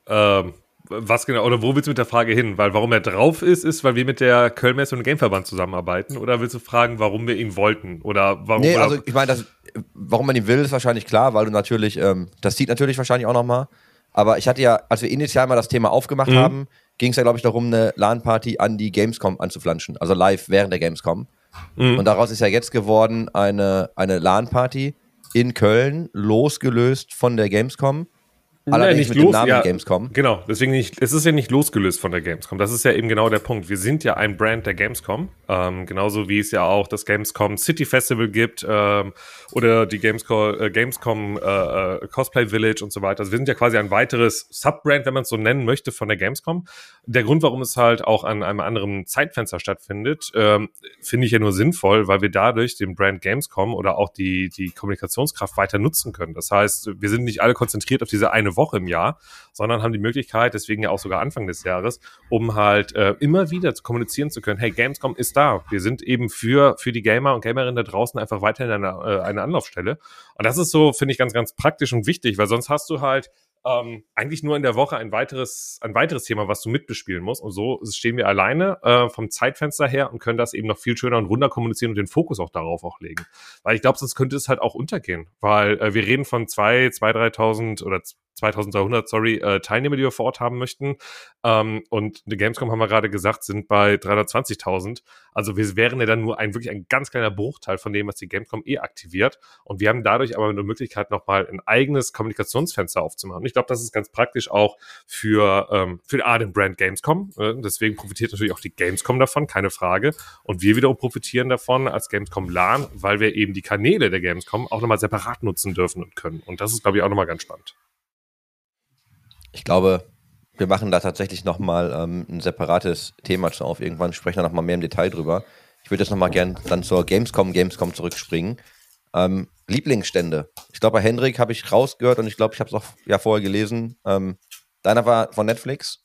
Ähm, was genau, oder wo willst du mit der Frage hin? Weil warum er drauf ist, ist, weil wir mit der Kölnmesse und dem Gameverband zusammenarbeiten? Oder willst du fragen, warum wir ihn wollten? Oder warum? Nee, also ich meine, warum man ihn will, ist wahrscheinlich klar, weil du natürlich, ähm, das sieht natürlich wahrscheinlich auch nochmal. Aber ich hatte ja, als wir initial mal das Thema aufgemacht mhm. haben, ging es ja, glaube ich, darum, eine LAN-Party an die Gamescom anzuflanschen. Also live während der Gamescom. Mhm. Und daraus ist ja jetzt geworden eine, eine LAN-Party in Köln, losgelöst von der Gamescom Allerdings Nein, nicht los, ja, Gamescom. Genau, deswegen nicht, es ist ja nicht losgelöst von der Gamescom. Das ist ja eben genau der Punkt. Wir sind ja ein Brand der Gamescom. Ähm, genauso wie es ja auch das Gamescom City Festival gibt ähm, oder die Gamescom, äh, Gamescom äh, äh, Cosplay Village und so weiter. Also wir sind ja quasi ein weiteres Subbrand, wenn man es so nennen möchte, von der Gamescom. Der Grund, warum es halt auch an einem anderen Zeitfenster stattfindet, ähm, finde ich ja nur sinnvoll, weil wir dadurch den Brand Gamescom oder auch die, die Kommunikationskraft weiter nutzen können. Das heißt, wir sind nicht alle konzentriert auf diese Woche im Jahr, sondern haben die Möglichkeit, deswegen ja auch sogar Anfang des Jahres, um halt äh, immer wieder zu kommunizieren zu können, hey, Gamescom ist da. Wir sind eben für, für die Gamer und Gamerinnen da draußen einfach weiterhin eine, äh, eine Anlaufstelle. Und das ist so, finde ich, ganz, ganz praktisch und wichtig, weil sonst hast du halt ähm, eigentlich nur in der Woche ein weiteres, ein weiteres Thema, was du mitbespielen musst. Und so stehen wir alleine äh, vom Zeitfenster her und können das eben noch viel schöner und runder kommunizieren und den Fokus auch darauf auch legen. Weil ich glaube, sonst könnte es halt auch untergehen. Weil äh, wir reden von zwei, zwei, dreitausend oder 2300, sorry, äh, Teilnehmer, die wir vor Ort haben möchten. Ähm, und die Gamescom haben wir gerade gesagt, sind bei 320.000. Also wir wären ja dann nur ein wirklich ein ganz kleiner Bruchteil von dem, was die Gamescom eh aktiviert. Und wir haben dadurch aber eine Möglichkeit, nochmal ein eigenes Kommunikationsfenster aufzumachen. Ich glaube, das ist ganz praktisch auch für, ähm, für A, den Brand Gamescom. Äh, deswegen profitiert natürlich auch die Gamescom davon, keine Frage. Und wir wiederum profitieren davon als Gamescom LAN, weil wir eben die Kanäle der Gamescom auch nochmal separat nutzen dürfen und können. Und das ist, glaube ich, auch nochmal ganz spannend. Ich glaube, wir machen da tatsächlich nochmal ähm, ein separates Thema zu auf. Irgendwann sprechen wir nochmal mehr im Detail drüber. Ich würde jetzt nochmal gern dann zur Gamescom, Gamescom zurückspringen. Ähm, Lieblingsstände. Ich glaube, bei Hendrik habe ich rausgehört und ich glaube, ich habe es auch ja vorher gelesen. Ähm, deiner war von Netflix?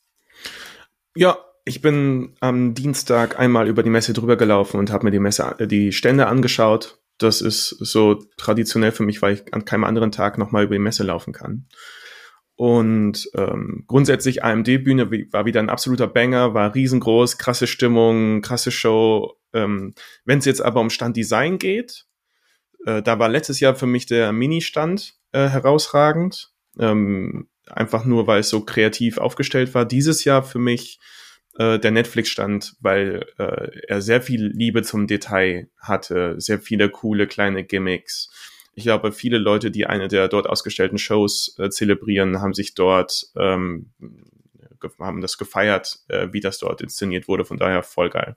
Ja, ich bin am Dienstag einmal über die Messe drüber gelaufen und habe mir die Messe, äh, die Stände angeschaut. Das ist so traditionell für mich, weil ich an keinem anderen Tag nochmal über die Messe laufen kann. Und ähm, grundsätzlich AMD-Bühne war wieder ein absoluter Banger, war riesengroß, krasse Stimmung, krasse Show. Ähm, Wenn es jetzt aber um Standdesign geht, äh, da war letztes Jahr für mich der Mini-Stand äh, herausragend. Ähm, einfach nur, weil es so kreativ aufgestellt war. Dieses Jahr für mich äh, der Netflix-Stand, weil äh, er sehr viel Liebe zum Detail hatte, sehr viele coole kleine Gimmicks ich glaube, viele Leute, die eine der dort ausgestellten Shows äh, zelebrieren, haben sich dort, ähm, haben das gefeiert, äh, wie das dort inszeniert wurde. Von daher voll geil.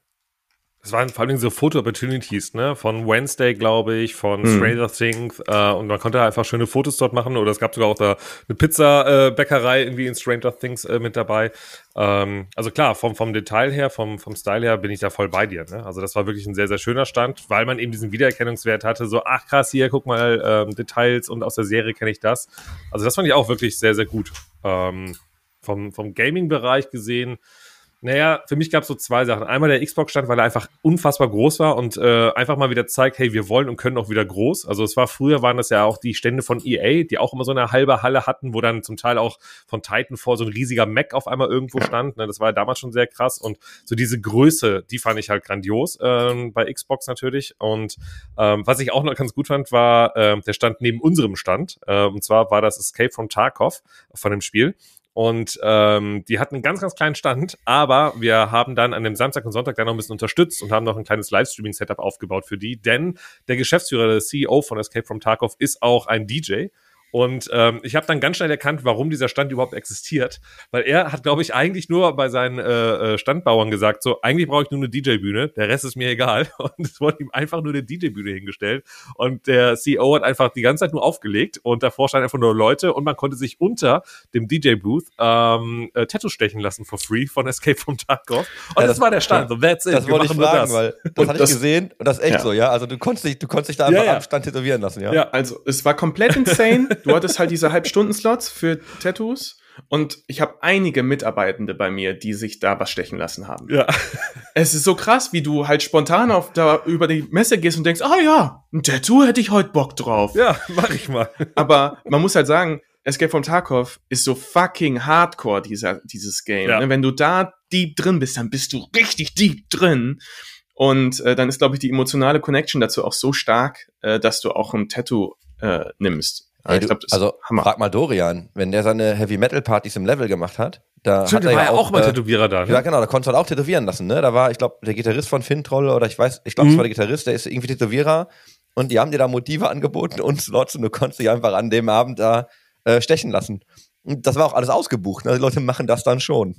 Das waren vor allem so Foto-Opportunities, ne? Von Wednesday, glaube ich, von Mhm. Stranger Things. Äh, und man konnte einfach schöne Fotos dort machen. Oder es gab sogar auch da eine Pizza-Bäckerei irgendwie in Stranger Things äh, mit dabei. Ähm, also klar, vom, vom Detail her, vom, vom Style her bin ich da voll bei dir. Ne? Also das war wirklich ein sehr, sehr schöner Stand, weil man eben diesen Wiedererkennungswert hatte. So, ach krass, hier, guck mal, ähm, Details und aus der Serie kenne ich das. Also das fand ich auch wirklich sehr, sehr gut. Ähm, vom, vom Gaming-Bereich gesehen, naja, für mich gab es so zwei Sachen. Einmal der Xbox-Stand, weil er einfach unfassbar groß war und äh, einfach mal wieder zeigt, hey, wir wollen und können auch wieder groß. Also es war früher, waren das ja auch die Stände von EA, die auch immer so eine halbe Halle hatten, wo dann zum Teil auch von Titanfall so ein riesiger Mac auf einmal irgendwo stand. Ne, das war ja damals schon sehr krass. Und so diese Größe, die fand ich halt grandios ähm, bei Xbox natürlich. Und ähm, was ich auch noch ganz gut fand, war ähm, der Stand neben unserem Stand. Äh, und zwar war das Escape from Tarkov von dem Spiel. Und ähm, die hatten einen ganz, ganz kleinen Stand, aber wir haben dann an dem Samstag und Sonntag dann noch ein bisschen unterstützt und haben noch ein kleines Livestreaming-Setup aufgebaut für die, denn der Geschäftsführer, der CEO von Escape from Tarkov ist auch ein DJ. Und ähm, ich habe dann ganz schnell erkannt, warum dieser Stand überhaupt existiert. Weil er hat, glaube ich, eigentlich nur bei seinen äh, äh, Standbauern gesagt, so, eigentlich brauche ich nur eine DJ-Bühne, der Rest ist mir egal. Und es wurde ihm einfach nur eine DJ-Bühne hingestellt. Und der CEO hat einfach die ganze Zeit nur aufgelegt und davor standen einfach nur Leute und man konnte sich unter dem DJ-Booth ähm, äh, Tattoo stechen lassen for free von Escape from Tarkov. Und Ja, das, das- war der Stand. So, that's it. Das Wir wollte ich fragen, das. weil das Und hatte ich gesehen und das ist echt Ja. so, ja. Also du konntest dich, du konntest dich da einfach Ja, ja. am Stand tätowieren lassen, ja. Ja. Also, es war komplett insane. Du hattest halt diese Halbstunden-Slots für Tattoos. Und ich habe einige Mitarbeitende bei mir, die sich da was stechen lassen haben. Ja. Es ist so krass, wie du halt spontan auf da über die Messe gehst und denkst, ah ja, ein Tattoo hätte ich heute Bock drauf. ja, mach ich mal. Aber man muss halt sagen, Escape from Tarkov ist so fucking hardcore, dieser, dieses Game. Ja. Ne? Wenn du da deep drin bist, dann bist du richtig deep drin. Und äh, dann ist, glaube ich, die emotionale Connection dazu auch so stark, äh, dass du auch ein Tattoo äh, nimmst. Ey, du, glaub, also Hammer. frag mal Dorian, wenn der seine Heavy Metal Partys im Level gemacht hat, da Stimmt, hat der er war ja ja auch mal äh, Tätowierer da. Ja, Ne? genau, da konntest du halt auch tätowieren lassen, ne? Da war, ich glaube, der Gitarrist von Fintroll oder ich weiß, ich glaube, Mhm. es war der Gitarrist, der ist irgendwie Tätowierer und die haben dir da Motive angeboten und Slots und du konntest dich einfach an dem Abend da äh, stechen lassen. Und das war auch alles ausgebucht, ne? Die Leute machen das dann schon.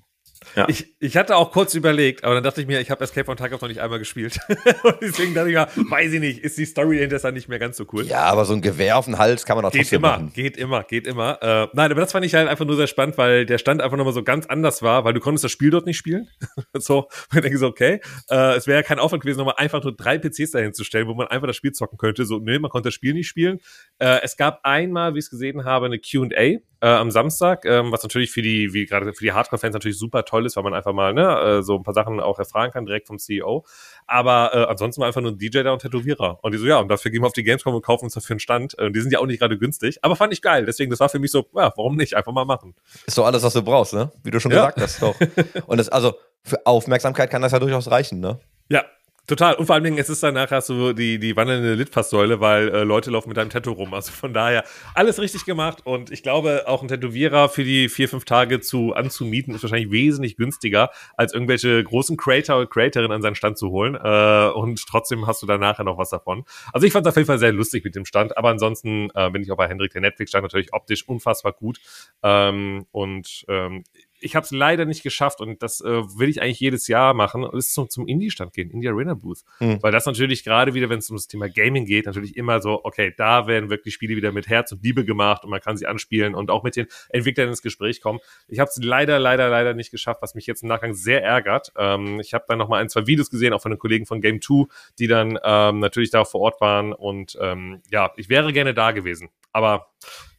Ich, ich hatte auch kurz überlegt, aber dann dachte ich mir, ich habe Escape from Tarkov noch nicht einmal gespielt. und deswegen dachte ich mir, weiß ich nicht, ist die Story dahinter nicht mehr ganz so cool. Ja, aber so ein Gewehr auf den Hals kann man auch Geht trotzdem immer, machen. geht immer, geht immer. Äh, nein, aber das fand ich halt einfach nur sehr spannend, weil der Stand einfach nochmal so ganz anders war, weil du konntest das Spiel dort nicht spielen. so, und ich denke so, okay, äh, es wäre ja kein Aufwand gewesen, nochmal einfach nur drei PCs dahin zu stellen, wo man einfach das Spiel zocken könnte. So, nee, man konnte das Spiel nicht spielen. Äh, es gab einmal, wie ich es gesehen habe, eine Q&A äh, am Samstag, ähm, was natürlich für die, wie gerade für die Hardcore-Fans natürlich super toll ist, weil man einfach mal ne, äh, so ein paar Sachen auch erfragen kann, direkt vom CEO. Aber äh, ansonsten war einfach nur ein DJ da und Tätowierer. Und die so, ja, und dafür gehen wir auf die Gamescom und kaufen uns dafür einen Stand. Äh, die sind ja auch nicht gerade günstig, aber fand ich geil. Deswegen, das war für mich so, ja, warum nicht? Einfach mal machen. Ist so alles, was du brauchst, ne? Wie du schon Ja. gesagt hast, doch. Und das, also, für Aufmerksamkeit kann das ja durchaus reichen, ne? Ja, total. Und vor allen Dingen, es ist danach hast du die, die wandelnde Litfaßsäule, weil äh, Leute laufen mit deinem Tattoo rum. Also von daher alles richtig gemacht. Und ich glaube, auch ein Tätowierer für die vier, fünf Tage zu anzumieten, ist wahrscheinlich wesentlich günstiger, als irgendwelche großen Creator oder Creatorinnen an seinen Stand zu holen. Äh, und trotzdem hast du da nachher noch was davon. Also ich fand es auf jeden Fall sehr lustig mit dem Stand. Aber ansonsten äh, bin ich auch bei Hendrik. Der Netflix-Stand natürlich optisch unfassbar gut. Ähm, und ähm, ich habe es leider nicht geschafft und das äh, will ich eigentlich jedes Jahr machen ist zum, zum Indie-Stand gehen, Indie Arena Booth. Hm. Weil das natürlich gerade wieder, wenn es um das Thema Gaming geht, natürlich immer so, okay, da werden wirklich Spiele wieder mit Herz und Liebe gemacht und man kann sie anspielen und auch mit den Entwicklern ins Gespräch kommen. Ich habe es leider, leider, leider nicht geschafft, was mich jetzt im Nachgang sehr ärgert. Ähm, ich habe dann noch mal ein, zwei Videos gesehen, auch von den Kollegen von Game 2, die dann ähm, natürlich da vor Ort waren und ähm, ja, ich wäre gerne da gewesen. Aber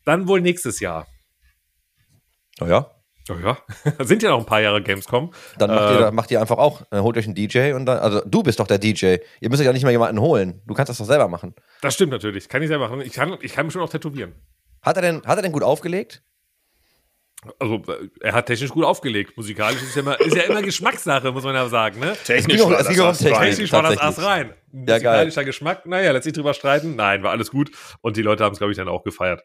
dann wohl nächstes Jahr. Oh ja. Oh ja, sind ja noch ein paar Jahre Gamescom. Dann macht, Äh, ihr, macht ihr einfach auch, äh, holt euch einen DJ und dann, also du bist doch der DJ. Ihr müsst euch ja nicht mehr jemanden holen. Du kannst das doch selber machen. Das stimmt natürlich. Kann ich selber machen. Ich kann, ich kann mich schon auch tätowieren. Hat er denn, hat er denn gut aufgelegt? Also, äh, er hat technisch gut aufgelegt. Musikalisch ist ja immer, ist ja immer Geschmackssache, muss man ja sagen, ne? Technisch ging war es das um Ass Technik. rein. Technisch war das Ass rein. Ja, geil. Musikalischer Geschmack, naja, lässt sich drüber streiten. Nein, war alles gut. Und die Leute haben es, glaube ich, dann auch gefeiert.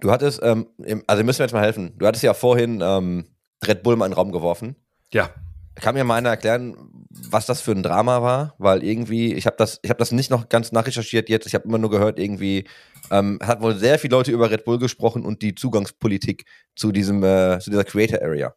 Du hattest, ähm, also müsst mir jetzt mal helfen. Du hattest ja vorhin ähm, Red Bull mal in den Raum geworfen. Ja. Kann mir mal einer erklären, was das für ein Drama war? Weil irgendwie, ich habe das, ich habe das nicht noch ganz nachrecherchiert jetzt. Ich habe immer nur gehört, irgendwie ähm, hat wohl sehr viele Leute über Red Bull gesprochen und die Zugangspolitik zu diesem, äh, zu dieser Creator Area.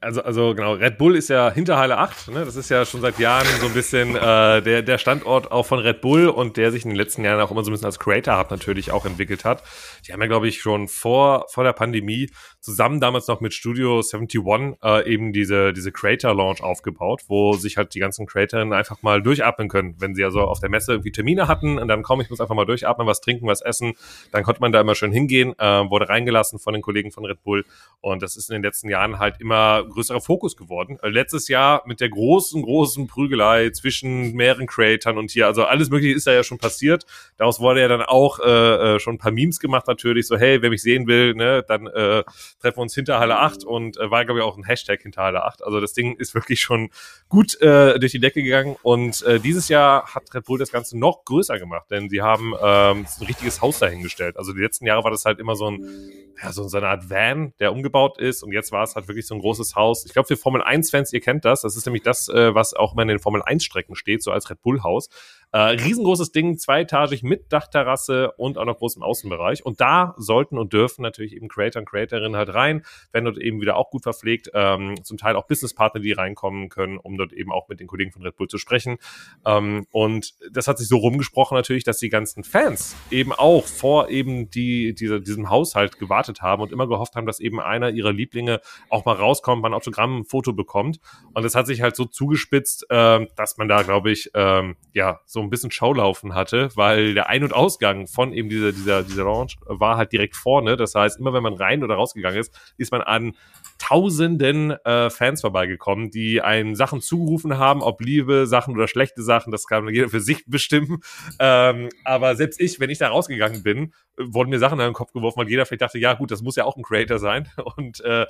Also, also genau, Red Bull ist ja hinter Halle 8, ne? Das ist ja schon seit Jahren so ein bisschen äh, der, der Standort auch von Red Bull und der sich in den letzten Jahren auch immer so ein bisschen als Creator Hub natürlich auch entwickelt hat. Die haben ja, glaube ich, schon vor, vor der Pandemie zusammen damals noch mit Studio 71 äh, eben diese, diese Creator Launch aufgebaut, wo sich halt die ganzen Creatorinnen einfach mal durchatmen können. Wenn sie also auf der Messe irgendwie Termine hatten und dann komm, ich muss einfach mal durchatmen, was trinken, was essen, dann konnte man da immer schön hingehen, äh, wurde reingelassen von den Kollegen von Red Bull und das ist in den letzten Jahren halt immer größerer Fokus geworden. Äh, letztes Jahr mit der großen, großen Prügelei zwischen mehreren Creatoren und hier, also alles mögliche ist da ja schon passiert. Daraus wurde ja dann auch äh, äh schon ein paar Memes gemacht natürlich, so hey, wer mich sehen will, ne, dann äh, treffen uns hinter Halle 8 und äh, war, glaube ich, auch ein Hashtag hinter Halle 8. Also das Ding ist wirklich schon gut äh, durch die Decke gegangen und äh, dieses Jahr hat Red Bull das Ganze noch größer gemacht, denn sie haben ähm, ein richtiges Haus dahingestellt. Also die letzten Jahre war das halt immer so ein, ja, so, so eine Art Van, der umgebaut ist und jetzt war es halt wirklich so ein großes Haus. Ich glaube, für Formel 1-Fans, ihr kennt das, das ist nämlich das, äh, was auch immer in den Formel 1-Strecken steht, so als Red Bull-Haus. Äh, riesengroßes Ding, zweietagig mit Dachterrasse und auch noch großem Außenbereich. Und da sollten und dürfen natürlich eben Creator und Creatorinnen halt rein, werden dort eben wieder auch gut verpflegt, ähm, zum Teil auch Businesspartner, die reinkommen können, um dort eben auch mit den Kollegen von Red Bull zu sprechen. Ähm, und das hat sich so rumgesprochen natürlich, dass die ganzen Fans eben auch vor eben die, diese, diesem Haushalt gewartet haben und immer gehofft haben, dass eben einer ihrer Lieblinge auch mal rauskommt, mal ein Autogramm, ein Foto bekommt. Und das hat sich halt so zugespitzt, äh, dass man da, glaube ich, ähm, ja, so so ein bisschen Schaulaufen hatte, weil der Ein- und Ausgang von eben dieser, dieser, dieser Launch war halt direkt vorne. Das heißt, immer wenn man rein oder rausgegangen ist, ist man an tausenden äh, Fans vorbeigekommen, die einen Sachen zugerufen haben, ob liebe Sachen oder schlechte Sachen, das kann jeder für sich bestimmen. Ähm, aber selbst ich, wenn ich da rausgegangen bin, wurden mir Sachen in den Kopf geworfen, weil jeder vielleicht dachte, ja gut, das muss ja auch ein Creator sein. Und äh,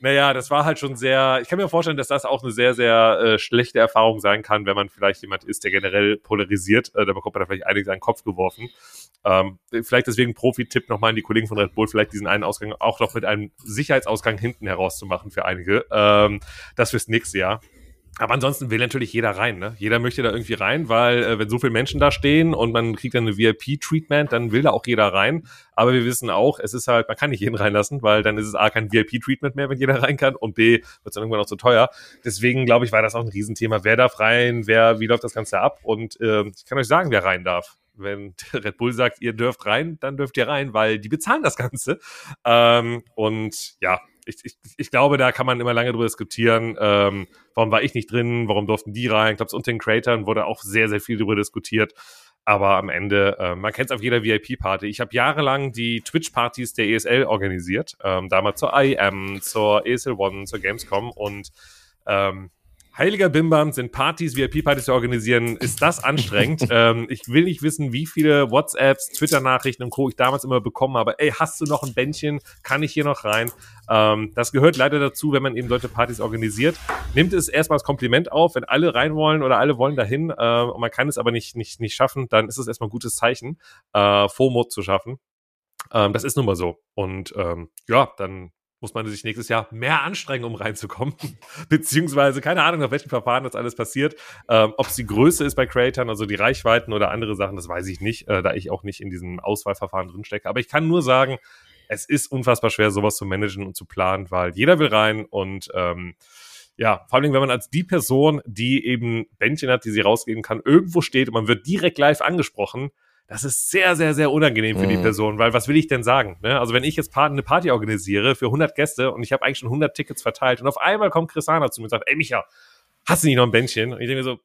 naja, das war halt schon sehr, ich kann mir vorstellen, dass das auch eine sehr, sehr äh, schlechte Erfahrung sein kann, wenn man vielleicht jemand ist, der generell polarisiert. Äh, da bekommt man da vielleicht einiges an den Kopf geworfen. Ähm, vielleicht deswegen Profi-Tipp nochmal an die Kollegen von Red Bull, vielleicht diesen einen Ausgang auch noch mit einem Sicherheitsausgang hinten herauszumachen für einige. Ähm, das fürs nächste Jahr. Aber ansonsten will natürlich jeder rein, ne? Jeder möchte da irgendwie rein, weil äh, wenn so viele Menschen da stehen und man kriegt dann eine VIP-Treatment, dann will da auch jeder rein. Aber wir wissen auch, es ist halt, man kann nicht jeden reinlassen, weil dann ist es A kein VIP-Treatment mehr, wenn jeder rein kann und B wird es dann irgendwann auch zu teuer. Deswegen glaube ich, war das auch ein Riesenthema. Wer darf rein, wer, wie läuft das Ganze ab? Und äh, ich kann euch sagen, wer rein darf wenn Red Bull sagt, ihr dürft rein, dann dürft ihr rein, weil die bezahlen das Ganze. Ähm, und ja, ich, ich, ich glaube, da kann man immer lange drüber diskutieren, ähm, warum war ich nicht drin, warum durften die rein. Ich glaube, unter den Creatoren wurde auch sehr, sehr viel darüber diskutiert. Aber am Ende, äh, man kennt es auf jeder VIP-Party. Ich habe jahrelang die Twitch-Partys der ESL organisiert, ähm, damals zur IEM, zur ESL One, zur Gamescom und ähm, Heiliger Bimbam sind Partys, VIP-Partys zu organisieren. Ist das anstrengend? ähm, ich will nicht wissen, wie viele WhatsApps, Twitter-Nachrichten und Co. ich damals immer bekommen habe. Ey, hast du noch ein Bändchen? Kann ich hier noch rein? Ähm, das gehört leider dazu, wenn man eben solche Partys organisiert. Nimmt es erstmal als Kompliment auf, wenn alle rein wollen oder alle wollen dahin äh, und man kann es aber nicht, nicht, nicht schaffen, dann ist es erstmal ein gutes Zeichen, äh, FOMO zu schaffen. Ähm, das ist nun mal so. Und ähm, ja, dann muss man sich nächstes Jahr mehr anstrengen, um reinzukommen. Beziehungsweise, keine Ahnung, auf welchen Verfahren das alles passiert. Ähm, Ob es die Größe ist bei Creatoren, also die Reichweiten oder andere Sachen, das weiß ich nicht, äh, da ich auch nicht in diesem Auswahlverfahren drinstecke. Aber ich kann nur sagen, es ist unfassbar schwer, sowas zu managen und zu planen, weil jeder will rein und ähm, ja, vor allem, wenn man als die Person, die eben Bändchen hat, die sie rausgeben kann, irgendwo steht und man wird direkt live angesprochen, das ist sehr, sehr, sehr unangenehm für mhm. die Person, weil was will ich denn sagen? Ne? Also wenn ich jetzt eine Party organisiere für 100 Gäste und ich habe eigentlich schon 100 Tickets verteilt und auf einmal kommt Chrisana zu mir und sagt, ey Micha, hast du nicht noch ein Bändchen? Und ich denke mir so,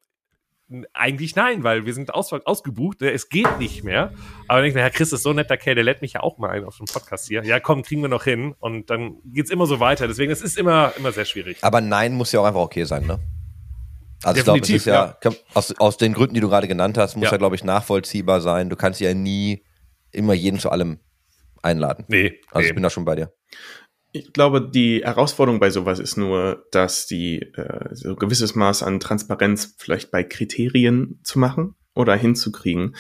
eigentlich nein, weil wir sind aus, ausgebucht, ne? es geht nicht mehr. Aber ich Herr Chris ist so ein netter Kerl, der lädt mich ja auch mal ein auf dem Podcast hier. Ja, komm, kriegen wir noch hin. Und dann geht's immer so weiter. Deswegen, es ist immer, immer sehr schwierig. Aber nein muss ja auch einfach okay sein, ne? Also Definitiv, ich glaube, es ist ja, ja, Aus, aus den Gründen, die du gerade genannt hast, muss ja, ja glaube ich, nachvollziehbar sein. Du kannst ja nie immer jeden zu allem einladen. Nee. Also nee. ich bin da schon bei dir. Ich glaube, die Herausforderung bei sowas ist nur, dass die äh, so gewisses Maß an Transparenz vielleicht bei Kriterien zu machen oder hinzukriegen.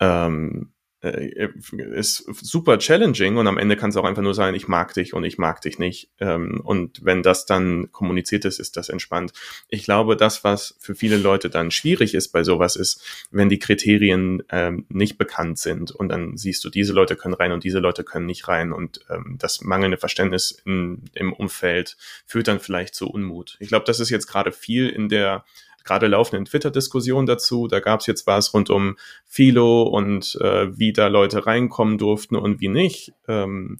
Ähm, äh, ist super challenging und am Ende kann es auch einfach nur sein, ich mag dich und ich mag dich nicht. Ähm, und wenn das dann kommuniziert ist, ist das entspannt. Ich glaube, das, was für viele Leute dann schwierig ist bei sowas, ist, wenn die Kriterien ähm, nicht bekannt sind und dann siehst du, diese Leute können rein und diese Leute können nicht rein und ähm, das mangelnde Verständnis in, im Umfeld führt dann vielleicht zu Unmut. Ich glaube, das ist jetzt gerade viel in der gerade laufenden Twitter-Diskussion dazu. Da gab es jetzt was rund um Philo und äh, wie da Leute reinkommen durften und wie nicht. Ähm,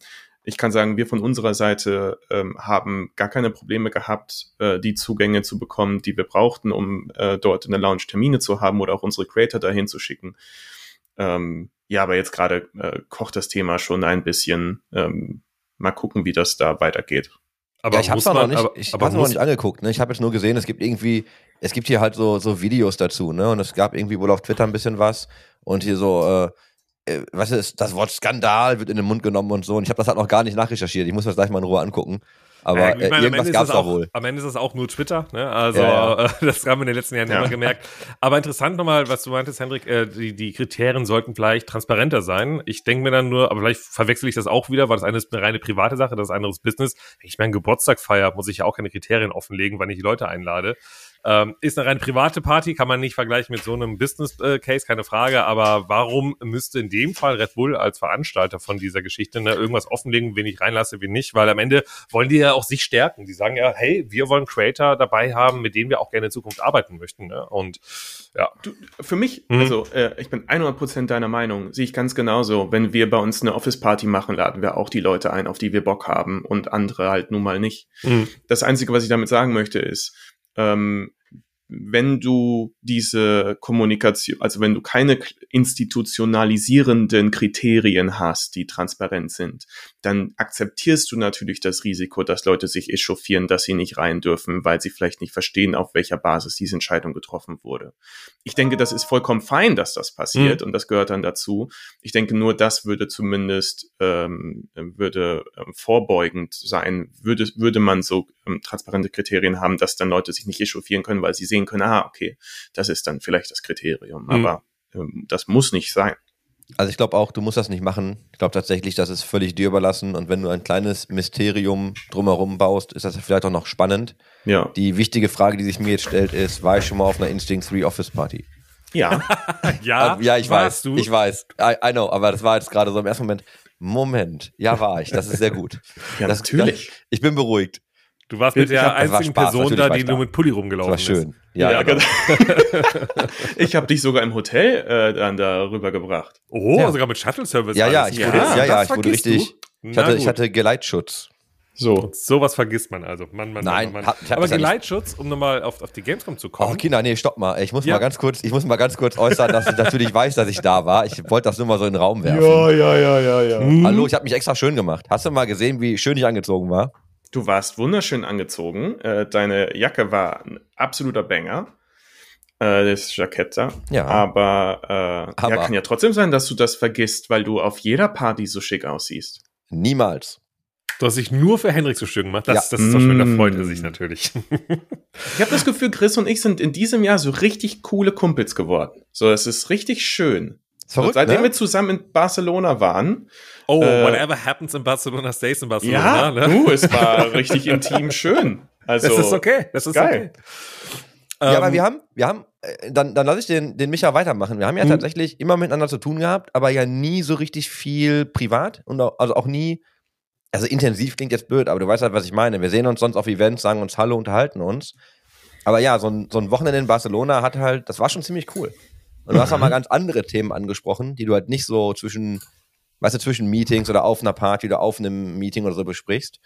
ich kann sagen, wir von unserer Seite ähm, haben gar keine Probleme gehabt, äh, die Zugänge zu bekommen, die wir brauchten, um äh, dort in der Lounge Termine zu haben oder auch unsere Creator dahin zu schicken. Ähm, ja, aber jetzt gerade äh, kocht das Thema schon ein bisschen. Ähm, mal gucken, wie das da weitergeht. Aber ja, ich habe es noch nicht, aber, ich aber noch nicht angeguckt. Ne? Ich habe jetzt nur gesehen, es gibt irgendwie, es gibt hier halt so, so Videos dazu, ne? Und es gab irgendwie wohl auf Twitter ein bisschen was und hier so, äh, äh was ist, das Wort Skandal wird in den Mund genommen und so. Und ich habe das halt noch gar nicht nachrecherchiert. Ich muss das gleich mal in Ruhe angucken. Aber äh, meine, irgendwas gab es da wohl. Am Ende ist es auch nur Twitter, ne? Also ja, ja. Äh, das haben wir in den letzten Jahren ja. immer gemerkt. Aber interessant nochmal, was du meintest, Hendrik, äh, die, die Kriterien sollten vielleicht transparenter sein. Ich denke mir dann nur, aber vielleicht verwechsel ich das auch wieder, weil das eine ist eine reine private Sache, das andere ist Business. Wenn ich meinen Geburtstag feiere, muss ich ja auch keine Kriterien offenlegen, wann ich die Leute einlade. Ähm, ist eine rein private Party, kann man nicht vergleichen mit so einem Business äh, Case, keine Frage. Aber warum müsste in dem Fall Red Bull als Veranstalter von dieser Geschichte ne, irgendwas offenlegen, wen ich reinlasse, wen nicht? Weil am Ende wollen die ja auch sich stärken. Die sagen ja, hey, wir wollen Creator dabei haben, mit denen wir auch gerne in Zukunft arbeiten möchten. Ne? Und ja. Du, für mich, mhm. also äh, ich bin 100% deiner Meinung, sehe ich ganz genauso. Wenn wir bei uns eine Office-Party machen, laden wir auch die Leute ein, auf die wir Bock haben und andere halt nun mal nicht. Mhm. Das Einzige, was ich damit sagen möchte, ist, ähm, wenn du diese Kommunikation, also wenn du keine institutionalisierenden Kriterien hast, die transparent sind, dann akzeptierst du natürlich das Risiko, dass Leute sich echauffieren, dass sie nicht rein dürfen, weil sie vielleicht nicht verstehen, auf welcher Basis diese Entscheidung getroffen wurde. Ich denke, das ist vollkommen fein, dass das passiert mhm. und das gehört dann dazu. Ich denke, nur das würde zumindest ähm, würde ähm, vorbeugend sein, würde, würde man so ähm, transparente Kriterien haben, dass dann Leute sich nicht echauffieren können, weil sie sehen können, ah, okay, das ist dann vielleicht das Kriterium. Mhm. Aber ähm, das muss nicht sein. Also ich glaube auch, du musst das nicht machen. Ich glaube tatsächlich, das ist völlig dir überlassen. Und wenn du ein kleines Mysterium drumherum baust, ist das vielleicht auch noch spannend. Ja. Die wichtige Frage, die sich mir jetzt stellt, ist, war ich schon mal auf einer Instinct 3 Office Party? Ja. ja, ja, ich weiß. Du? Ich weiß. I, I, know, aber das war jetzt gerade so im ersten Moment. Moment, ja, war ich. Das ist sehr gut. ja, das, natürlich. Das, ich bin beruhigt. Du warst mit der einzigen Spaß, Person da, die nur mit Pulli rumgelaufen ist. Das war schön. Ist. Ja, ja genau. ich habe dich sogar im Hotel äh, dann darüber gebracht. Oh, ja. sogar mit Shuttle-Service. Ja, ja, ich wurde, ja, ja, ich wurde richtig. Ich hatte, ich hatte Geleitschutz. So. Und sowas vergisst man also. Mann, Mann, Nein, Mann, Mann. Aber Geleitschutz, um nochmal auf, auf die Gamescom zu kommen. Oh, Kinder, nee, stopp mal. Ich muss ja. mal ganz kurz, ich muss mal ganz kurz äußern, dass ich natürlich weiß, dass ich da war. Ich wollte das nur mal so in den Raum werfen. Ja, ja, ja, ja, ja. Mhm. Hallo, ich habe mich extra schön gemacht. Hast du mal gesehen, wie schön ich angezogen war? Du warst wunderschön angezogen. Äh, deine Jacke war ein absoluter Banger. Äh, das Jackett da. Ja. Aber, äh, Aber ja, kann ja trotzdem sein, dass du das vergisst, weil du auf jeder Party so schick aussiehst. Niemals. Du hast dich nur für Henrik so schön gemacht. Das, ja. das ist doch schön, da freut er sich natürlich. ich habe das Gefühl, Chris und ich sind in diesem Jahr so richtig coole Kumpels geworden. So, es ist richtig schön. Verrückt, seitdem ne? wir zusammen in Barcelona waren. Oh, äh, whatever happens in Barcelona stays in Barcelona. Ja, ne? du, es war richtig intim schön. Also, das ist okay. Das ist geil. okay. Ja, aber ähm, wir haben, wir haben, äh, dann, dann lasse ich den, den Micha weitermachen. Wir haben ja mhm. tatsächlich immer miteinander zu tun gehabt, aber ja nie so richtig viel privat und auch, also auch nie, also intensiv klingt jetzt blöd, aber du weißt halt, was ich meine. Wir sehen uns sonst auf Events, sagen uns Hallo, unterhalten uns. Aber ja, so ein, so ein Wochenende in Barcelona hat halt, das war schon ziemlich cool. Und du hast auch mal ganz andere Themen angesprochen, die du halt nicht so zwischen, weißt du, zwischen Meetings oder auf einer Party oder auf einem Meeting oder so besprichst.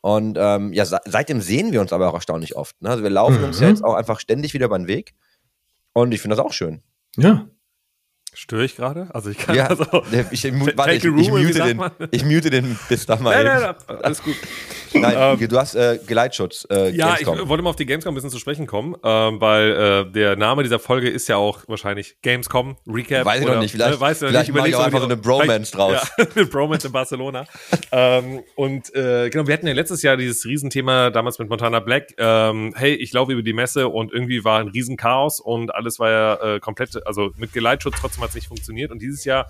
Und ähm, ja, seitdem sehen wir uns aber auch erstaunlich oft. Ne? Also wir laufen mhm. uns ja jetzt auch einfach ständig wieder über den Weg. Und ich finde das auch schön. Ja. Störe ich gerade? Also ich kann ja, also. Ich, ich, warte, ich, ich, mute den, ich mute den bis da mal. Nein, nein, nein, alles gut. Nein, ähm, du hast äh, Geleitschutz. Äh, ja, Gamescom. ich wollte mal auf die Gamescom ein bisschen zu sprechen kommen, ähm, weil äh, der Name dieser Folge ist ja auch wahrscheinlich Gamescom Recap. Weiß ich oder, noch nicht. Vielleicht, äh, weißt du vielleicht mache ich auch einfach so eine Bromance draus. Ja, eine Bromance in Barcelona. ähm, und äh, genau, wir hatten ja letztes Jahr dieses Riesenthema damals mit Montana Black. Ähm, hey, ich laufe über die Messe und irgendwie war ein Riesenchaos und alles war ja äh, komplett, also mit Geleitschutz trotzdem hat es nicht funktioniert. Und dieses Jahr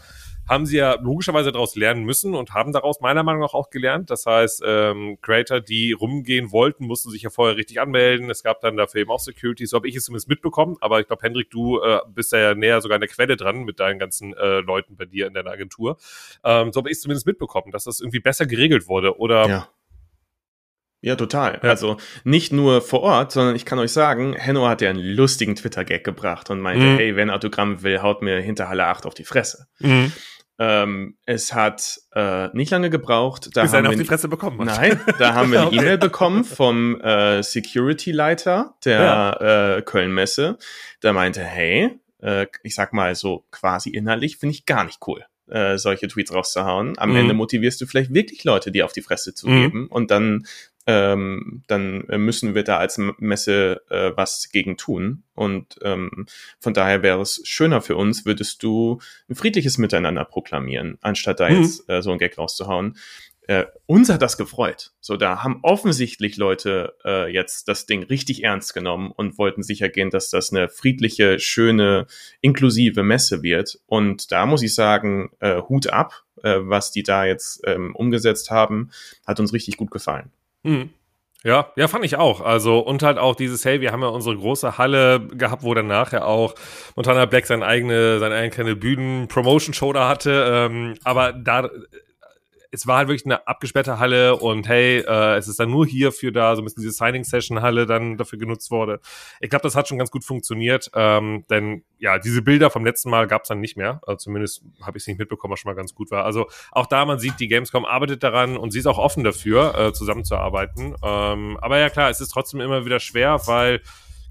haben sie ja logischerweise daraus lernen müssen und haben daraus meiner Meinung nach auch gelernt. Das heißt, ähm, Creator, die rumgehen wollten, mussten sich ja vorher richtig anmelden. Es gab dann dafür eben auch Security, so habe ich es zumindest mitbekommen. Aber ich glaube, Hendrik, du äh, bist da ja näher sogar an der Quelle dran mit deinen ganzen äh, Leuten bei dir in deiner Agentur. Ähm, so habe ich es zumindest mitbekommen, dass das irgendwie besser geregelt wurde. Oder ja. Ja, total. Ja. Also nicht nur vor Ort, sondern ich kann euch sagen, Henno hat ja einen lustigen Twitter-Gag gebracht und meinte, mhm. hey, wenn Autogramm will, haut mir hinter Halle 8 auf die Fresse. Mhm. Ähm, es hat äh, nicht lange gebraucht. Da Bis haben wir auf die Fresse bekommen hat. Nein, da haben wir eine. E-Mail bekommen vom äh, Security-Leiter der ja. äh, Köln-Messe. Der meinte, hey, äh, ich sag mal so quasi innerlich, finde ich gar nicht cool äh, solche Tweets rauszuhauen. Am mhm. Ende motivierst du vielleicht wirklich Leute, die auf die Fresse zu geben mhm. und dann ähm, dann müssen wir da als Messe äh, was gegen tun. Und ähm, von daher wäre es schöner für uns, würdest du ein friedliches Miteinander proklamieren, anstatt da mhm. jetzt äh, so ein Gag rauszuhauen. Äh, uns hat das gefreut. So, da haben offensichtlich Leute äh, jetzt das Ding richtig ernst genommen und wollten sicher gehen, dass das eine friedliche, schöne, inklusive Messe wird. Und da muss ich sagen, äh, Hut ab, äh, was die da jetzt ähm, umgesetzt haben, hat uns richtig gut gefallen. Mhm. Ja, ja, fand ich auch. Also, und halt auch dieses, hey, wir haben ja unsere große Halle gehabt, wo dann nachher auch Montana Black seine eigene, seine eigene kleine Bühnen-Promotion-Show da hatte. Ähm, aber da es war halt wirklich eine abgesperrte Halle und hey, äh, es ist dann nur hierfür da, so ein bisschen diese Signing-Session-Halle dann dafür genutzt wurde. Ich glaube, das hat schon ganz gut funktioniert, ähm, denn ja, diese Bilder vom letzten Mal gab es dann nicht mehr. Also zumindest habe ich es nicht mitbekommen, was schon mal ganz gut war. Also auch da, man sieht, die Gamescom arbeitet daran und sie ist auch offen dafür, äh, zusammenzuarbeiten. Ähm, aber ja klar, es ist trotzdem immer wieder schwer, weil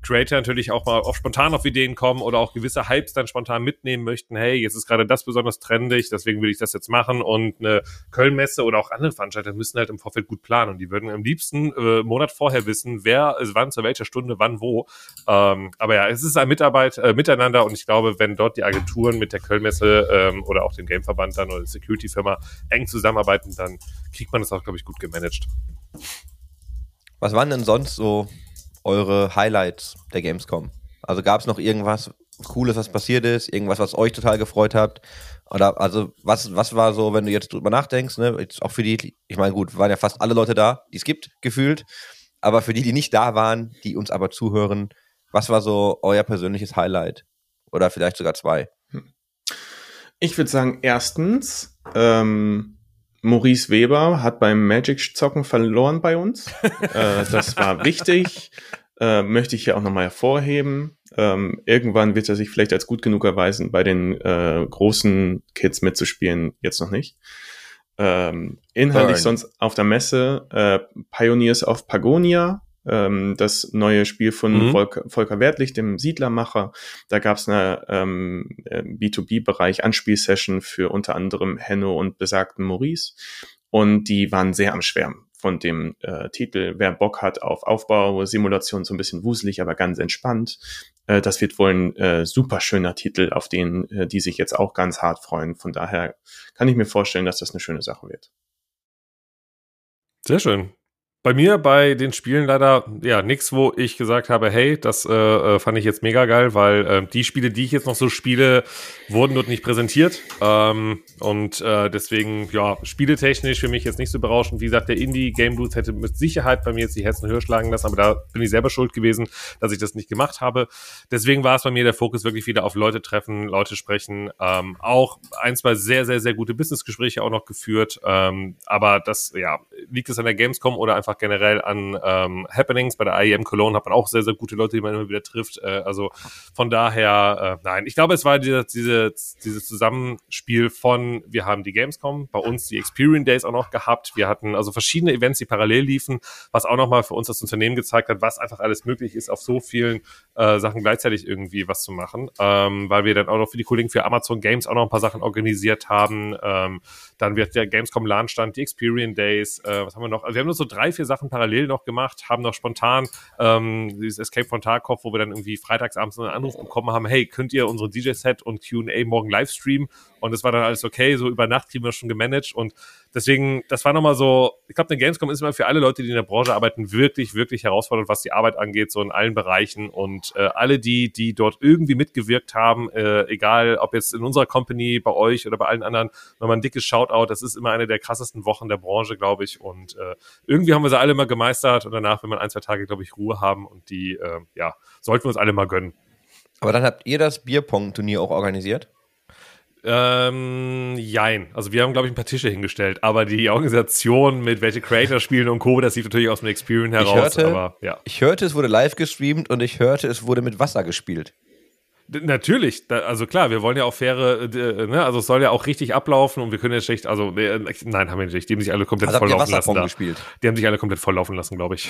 Creator natürlich auch mal oft spontan auf Ideen kommen oder auch gewisse Hypes dann spontan mitnehmen möchten. Hey, jetzt ist gerade das besonders trendig, deswegen will ich das jetzt machen. Und eine Kölnmesse oder auch andere Veranstalter müssen halt im Vorfeld gut planen. Und die würden am liebsten äh, Monat vorher wissen, wer, also wann, zu welcher Stunde, wann, wo. Ähm, aber ja, es ist ein Mitarbeit, äh, Miteinander und ich glaube, wenn dort die Agenturen mit der Kölnmesse ähm, oder auch dem Gameverband dann oder der Security-Firma eng zusammenarbeiten, dann kriegt man das auch, glaube ich, gut gemanagt. Was waren denn sonst so eure Highlights der Gamescom? Also gab es noch irgendwas Cooles, was passiert ist, irgendwas, was euch total gefreut habt? Oder also was, was war so, wenn du jetzt drüber nachdenkst, ne, jetzt auch für die, ich meine, gut, waren ja fast alle Leute da, die es gibt, gefühlt. Aber für die, die nicht da waren, die uns aber zuhören, was war so euer persönliches Highlight? Oder vielleicht sogar zwei? Ich würde sagen, erstens, ähm, Maurice Weber hat beim Magic-Zocken verloren bei uns. äh, das war wichtig. Äh, möchte ich hier auch nochmal hervorheben. Ähm, irgendwann wird er sich vielleicht als gut genug erweisen, bei den äh, großen Kids mitzuspielen. Jetzt noch nicht. Ähm, inhaltlich Burn. sonst auf der Messe äh, Pioneers of Pagonia ähm, das neue Spiel von mhm. Volker, Volker Wertlich, dem Siedlermacher. Da gab es eine ähm, B2B-Bereich Anspielsession für unter anderem Henno und besagten Maurice. Und die waren sehr am Schwärmen von dem äh, Titel. Wer Bock hat auf Aufbau, Simulation, so ein bisschen wuselig, aber ganz entspannt. Äh, das wird wohl ein äh, super schöner Titel, auf den äh, die sich jetzt auch ganz hart freuen. Von daher kann ich mir vorstellen, dass das eine schöne Sache wird. Sehr schön. Bei mir bei den Spielen leider ja nichts, wo ich gesagt habe, hey, das äh, äh, fand ich jetzt mega geil, weil äh, die Spiele, die ich jetzt noch so spiele, wurden dort nicht präsentiert ähm, und äh, deswegen ja spieletechnisch für mich jetzt nicht so berauschend. Wie gesagt, der Indie Game Booth hätte mit Sicherheit bei mir jetzt die Herzen höher schlagen lassen, aber da bin ich selber schuld gewesen, dass ich das nicht gemacht habe. Deswegen war es bei mir der Fokus wirklich wieder auf Leute treffen, Leute sprechen, ähm, auch ein zwei sehr sehr sehr gute Businessgespräche auch noch geführt, ähm, aber das ja liegt es an der Gamescom oder einfach einfach generell an ähm, Happenings. Bei der IEM Cologne hat man auch sehr, sehr gute Leute, die man immer wieder trifft. Äh, also von daher, äh, nein, ich glaube, es war diese, diese, dieses Zusammenspiel von, wir haben die Gamescom, bei uns die Experience Days auch noch gehabt. Wir hatten also verschiedene Events, die parallel liefen, was auch nochmal für uns das Unternehmen gezeigt hat, was einfach alles möglich ist, auf so vielen äh, Sachen gleichzeitig irgendwie was zu machen. Ähm, weil wir dann auch noch für die Kollegen für Amazon Games auch noch ein paar Sachen organisiert haben. Ähm, dann wird der Gamescom LAN stand, die Experience Days, äh, was haben wir noch? Also wir haben nur so drei, vier Sachen parallel noch gemacht, haben noch spontan ähm, dieses Escape von Tarkov, wo wir dann irgendwie freitagsabends einen Anruf bekommen haben, hey, könnt ihr unsere DJ-Set und Q&A morgen live streamen? Und es war dann alles okay, so über Nacht kriegen wir schon gemanagt und deswegen, das war nochmal so, ich glaube, eine Gamescom ist immer für alle Leute, die in der Branche arbeiten, wirklich, wirklich herausfordernd, was die Arbeit angeht, so in allen Bereichen und äh, alle, die, die dort irgendwie mitgewirkt haben, äh, egal ob jetzt in unserer Company, bei euch oder bei allen anderen, nochmal ein dickes Shoutout, das ist immer eine der krassesten Wochen der Branche, glaube ich und äh, irgendwie haben wir sie alle mal gemeistert und danach, wenn man ein, zwei Tage, glaube ich, Ruhe haben und die, äh, ja, sollten wir uns alle mal gönnen. Aber dann habt ihr das Bierpong-Turnier auch organisiert? Ähm, jein. Also wir haben, glaube ich, ein paar Tische hingestellt, aber die Organisation mit welche Creator spielen und Co., das sieht natürlich aus dem Experience heraus. Ich hörte, aber, ja. ich hörte, es wurde live gestreamt und ich hörte, es wurde mit Wasser gespielt. Natürlich, da, also klar, wir wollen ja auch faire, äh, ne, also es soll ja auch richtig ablaufen und wir können jetzt schlecht, also äh, nein, haben wir nicht, die haben sich alle komplett Also volllaufen lassen. Da. gespielt? Die haben sich alle komplett volllaufen lassen, glaube ich.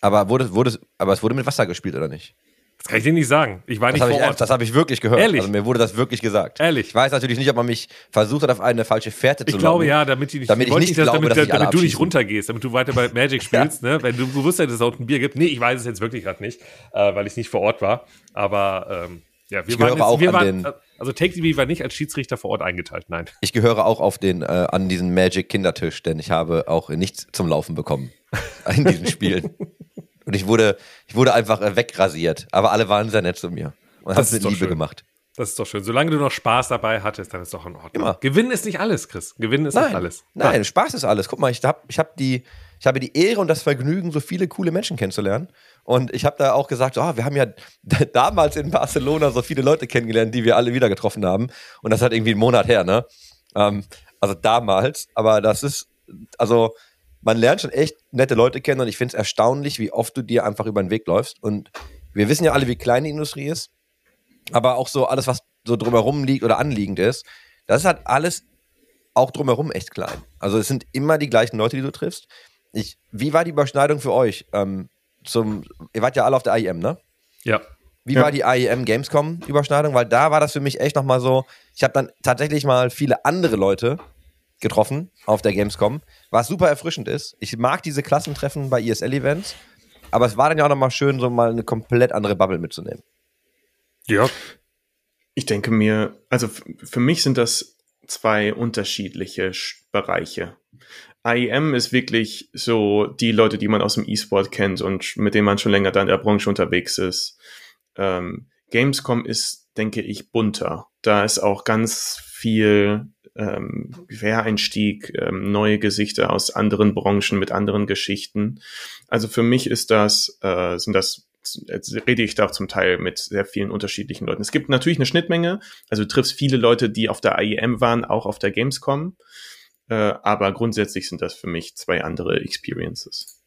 Aber wurde, wurde, aber es wurde mit Wasser gespielt, oder nicht? Das kann ich dir nicht sagen. Ich war Das nicht habe vor ich, Ort. das hab ich wirklich gehört. Ehrlich? Also mir wurde das wirklich gesagt. Ehrlich? Ich weiß natürlich nicht, ob man mich versucht hat, auf eine falsche Fährte zu Ich glaube locken. ja, damit, die nicht, Damit ich nicht dass- glaube, damit, dass damit du nicht runtergehst, damit du weiter bei Magic spielst, ne? Wenn du, du wusstest, dass es auch ein Bier gibt. Nee, ich weiß es jetzt wirklich gerade nicht, äh, weil ich nicht vor Ort war. Aber ähm, ja, wir Ich waren, gehöre jetzt, auch wir an waren den- also Take TV war nicht als Schiedsrichter vor Ort eingeteilt, nein. Ich gehöre auch auf den, äh, an diesen Magic Kindertisch, denn ich habe auch nichts zum Laufen bekommen in diesen Spielen. Und ich wurde, ich wurde einfach äh, wegrasiert. Aber alle waren sehr nett zu mir und haben es mit Liebe schön. gemacht. Das ist doch schön. Solange du noch Spaß dabei hattest, dann ist doch in Ordnung. Immer. Gewinnen ist nicht alles, Chris. Gewinnen ist Nein, nicht alles. nein, Spaß ist alles. Guck mal, ich hab, ich hab die, ich habe die Ehre und das Vergnügen, so viele coole Menschen kennenzulernen. Und ich habe da auch gesagt, so, ah, wir haben ja damals in Barcelona so viele Leute kennengelernt, die wir alle wieder getroffen haben. Und das hat irgendwie einen Monat her, ne? Ähm, also damals. Aber das ist, also man lernt schon echt nette Leute kennen und ich finde es erstaunlich, wie oft du dir einfach über den Weg läufst. Und wir wissen ja alle, wie klein die Industrie ist. Aber auch so alles, was so drumherum liegt oder anliegend ist, das ist halt alles auch drumherum echt klein. Also es sind immer die gleichen Leute, die du triffst. Ich, wie war die Überschneidung für euch? Ähm, zum, ihr wart ja alle auf der IEM, ne? Ja. Wie Ja. war die IEM Gamescom Überschneidung? Weil da war das für mich echt nochmal so, ich habe dann tatsächlich mal viele andere Leute getroffen auf der Gamescom, was super erfrischend ist. Ich mag diese Klassentreffen bei ESL-Events, aber es war dann ja auch nochmal schön, so mal eine komplett andere Bubble mitzunehmen. Ja. Ich denke mir, also für mich sind das zwei unterschiedliche Sch- Bereiche. IEM ist wirklich so die Leute, die man aus dem E-Sport kennt und mit denen man schon länger da in der Branche unterwegs ist. Ähm, Gamescom ist, denke ich, bunter. Da ist auch ganz viel ähm, Quereinstieg, ähm, neue Gesichter aus anderen Branchen mit anderen Geschichten. Also für mich ist das, äh, sind das jetzt rede ich da auch zum Teil mit sehr vielen unterschiedlichen Leuten. Es gibt natürlich eine Schnittmenge, also du triffst viele Leute, die auf der IEM waren, auch auf der Gamescom, äh, aber grundsätzlich sind das für mich zwei andere Experiences.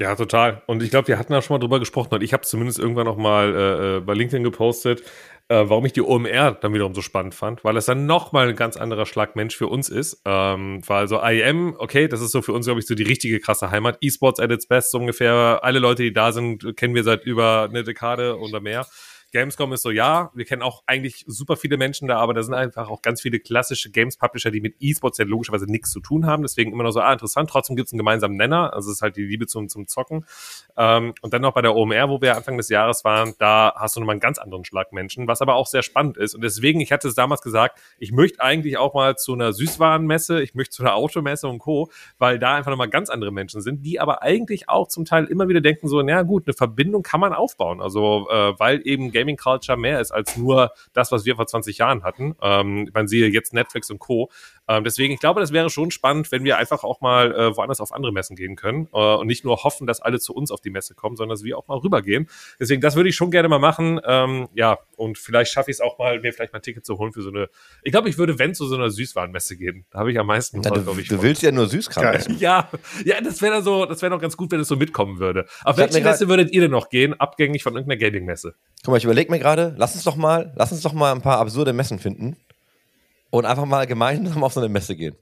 Ja, total. Und ich glaube, wir hatten da schon mal drüber gesprochen und ich habe zumindest irgendwann noch mal äh, äh, bei LinkedIn gepostet, äh, warum ich die OMR dann wiederum so spannend fand, weil es dann noch mal ein ganz anderer Schlag Mensch für uns ist. Ähm, weil so IEM, okay, das ist so für uns, glaube ich, so die richtige krasse Heimat. E-Sports at its best, so ungefähr. Alle Leute, die da sind, kennen wir seit über eine Dekade oder mehr. Gamescom ist so, ja, wir kennen auch eigentlich super viele Menschen da, aber da sind einfach auch ganz viele klassische Games-Publisher, die mit E-Sports ja logischerweise nichts zu tun haben. Deswegen immer noch so, ah, interessant, trotzdem gibt es einen gemeinsamen Nenner. Also es ist halt die Liebe zum, zum Zocken. Ähm, und dann noch bei der OMR, wo wir Anfang des Jahres waren, da hast du nochmal einen ganz anderen Schlag Menschen, was aber auch sehr spannend ist. Und deswegen, ich hatte es damals gesagt, ich möchte eigentlich auch mal zu einer Süßwarenmesse, ich möchte zu einer Automesse und Co., weil da einfach nochmal ganz andere Menschen sind, die aber eigentlich auch zum Teil immer wieder denken so, na gut, eine Verbindung kann man aufbauen. Also, äh, weil eben Gaming Culture mehr ist als nur das, was wir vor 20 Jahren hatten. Ähm, man sehe jetzt Netflix und Co. Ähm, deswegen, ich glaube, das wäre schon spannend, wenn wir einfach auch mal äh, woanders auf andere Messen gehen können äh, und nicht nur hoffen, dass alle zu uns auf die Messe kommen, sondern dass wir auch mal rübergehen. Deswegen, das würde ich schon gerne mal machen. Ähm, ja, und vielleicht schaffe ich es auch mal, mir vielleicht mal ein Ticket zu holen für so eine. Ich glaube, ich würde, wenn zu so einer Süßwarenmesse gehen. Da habe ich am meisten, Ja, du, glaube ich. du willst ja nur Süßkram Geil. essen. Ja, ja, das wäre dann so, das wäre noch ganz gut, wenn es so mitkommen würde. Auf Ich welche Messe würdet ihr denn noch gehen, abgängig von irgendeiner Gaming-Messe? Guck mal, ich überlege mir gerade, lass uns doch mal, lass uns doch mal ein paar absurde Messen finden und einfach mal gemeinsam auf so eine Messe gehen.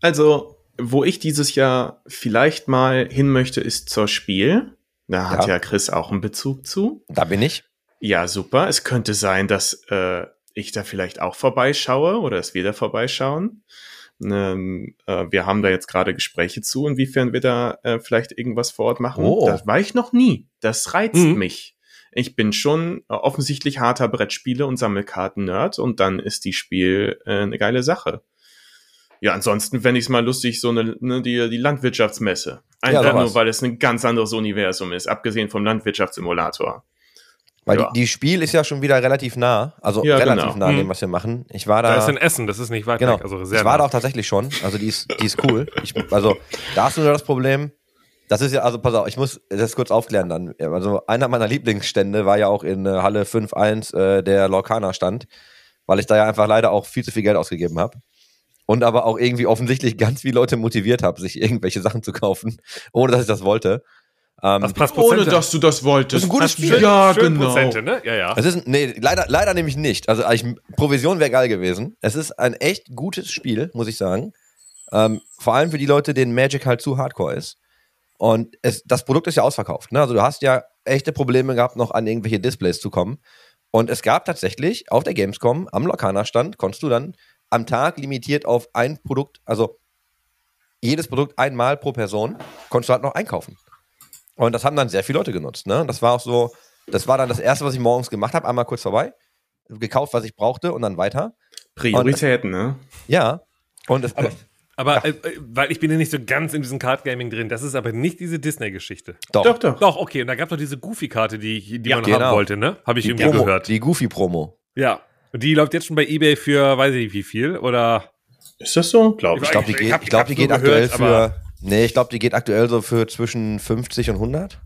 Also, wo ich dieses Jahr vielleicht mal hin möchte, ist zur Spiel. Da hat Ja. ja Chris auch einen Bezug zu. Da bin ich. Ja, super. Es könnte sein, dass äh, ich da vielleicht auch vorbeischaue oder dass wir da vorbeischauen. Ähm, äh, wir haben da jetzt gerade Gespräche zu, inwiefern wir da äh, vielleicht irgendwas vor Ort machen. Oh. Das war ich noch nie. Das reizt Mhm. mich. Ich bin schon äh, offensichtlich harter Brettspiele- und Sammelkarten-Nerd und dann ist die Spiel äh, eine geile Sache. Ja, ansonsten fände ich es mal lustig, so eine, ne, die, die Landwirtschaftsmesse. Einfach sowas. nur, weil es ein ganz anderes Universum ist, abgesehen vom Landwirtschaftssimulator. Weil Ja. die, die Spiel ist ja schon wieder relativ nah. Also Ja, relativ genau. nah an dem, Mhm. was wir machen. Ich war da. Da ist in Essen, das ist nicht weit Genau. weg. Also sehr ich war da nah. auch tatsächlich schon. Also die ist, die ist cool. Ich, also da hast du nur das Problem. Das ist ja, also pass auf, ich muss das kurz aufklären dann. Also einer meiner Lieblingsstände war ja auch in äh, Halle 5.1 äh, der Lorcaner Stand, weil ich da ja einfach leider auch viel zu viel Geld ausgegeben habe. Und aber auch irgendwie offensichtlich ganz viele Leute motiviert habe, sich irgendwelche Sachen zu kaufen, ohne dass ich das wollte. Ähm, passt Ohne dass du das wolltest. Das ist ein gutes Spiel. Ja, Schön genau. Prozente, ne? Ja, ja. Es ist, nee, leider, leider nämlich nicht. Also ich, Provision wäre geil gewesen. Es ist ein echt gutes Spiel, muss ich sagen. Ähm, vor allem für die Leute, denen Magic halt zu hardcore ist. Und es, das Produkt ist ja ausverkauft. Ne? Also du hast ja echte Probleme gehabt, noch an irgendwelche Displays zu kommen. Und es gab tatsächlich auf der Gamescom am Lokana-Stand, konntest du dann am Tag limitiert auf ein Produkt, also jedes Produkt einmal pro Person, konntest du halt noch einkaufen. Und das haben dann sehr viele Leute genutzt. Ne? Das war auch so, das war dann das Erste, was ich morgens gemacht habe, einmal kurz vorbei, gekauft, was ich brauchte und dann weiter. Prioritäten, ne? Ja. Und es, Aber äh, äh, weil ich bin ja nicht so ganz in diesem Card Gaming drin, das ist aber nicht diese Disney-Geschichte. doch, Doch, doch. Doch, okay, und da gab es doch diese Goofy-Karte, die, die Ja, man genau. haben wollte, ne? Habe ich die, irgendwie Promo, gehört. die Goofy-Promo. Ja. Und die läuft jetzt schon bei Ebay für, weiß ich nicht wie viel, oder? Ist das so? Glaube Ich ich. glaube, die Ich geht, hab- ich glaub, die ich geht aktuell gehört, aber- für. Nee, ich glaube, die geht aktuell so für zwischen 50 und 100.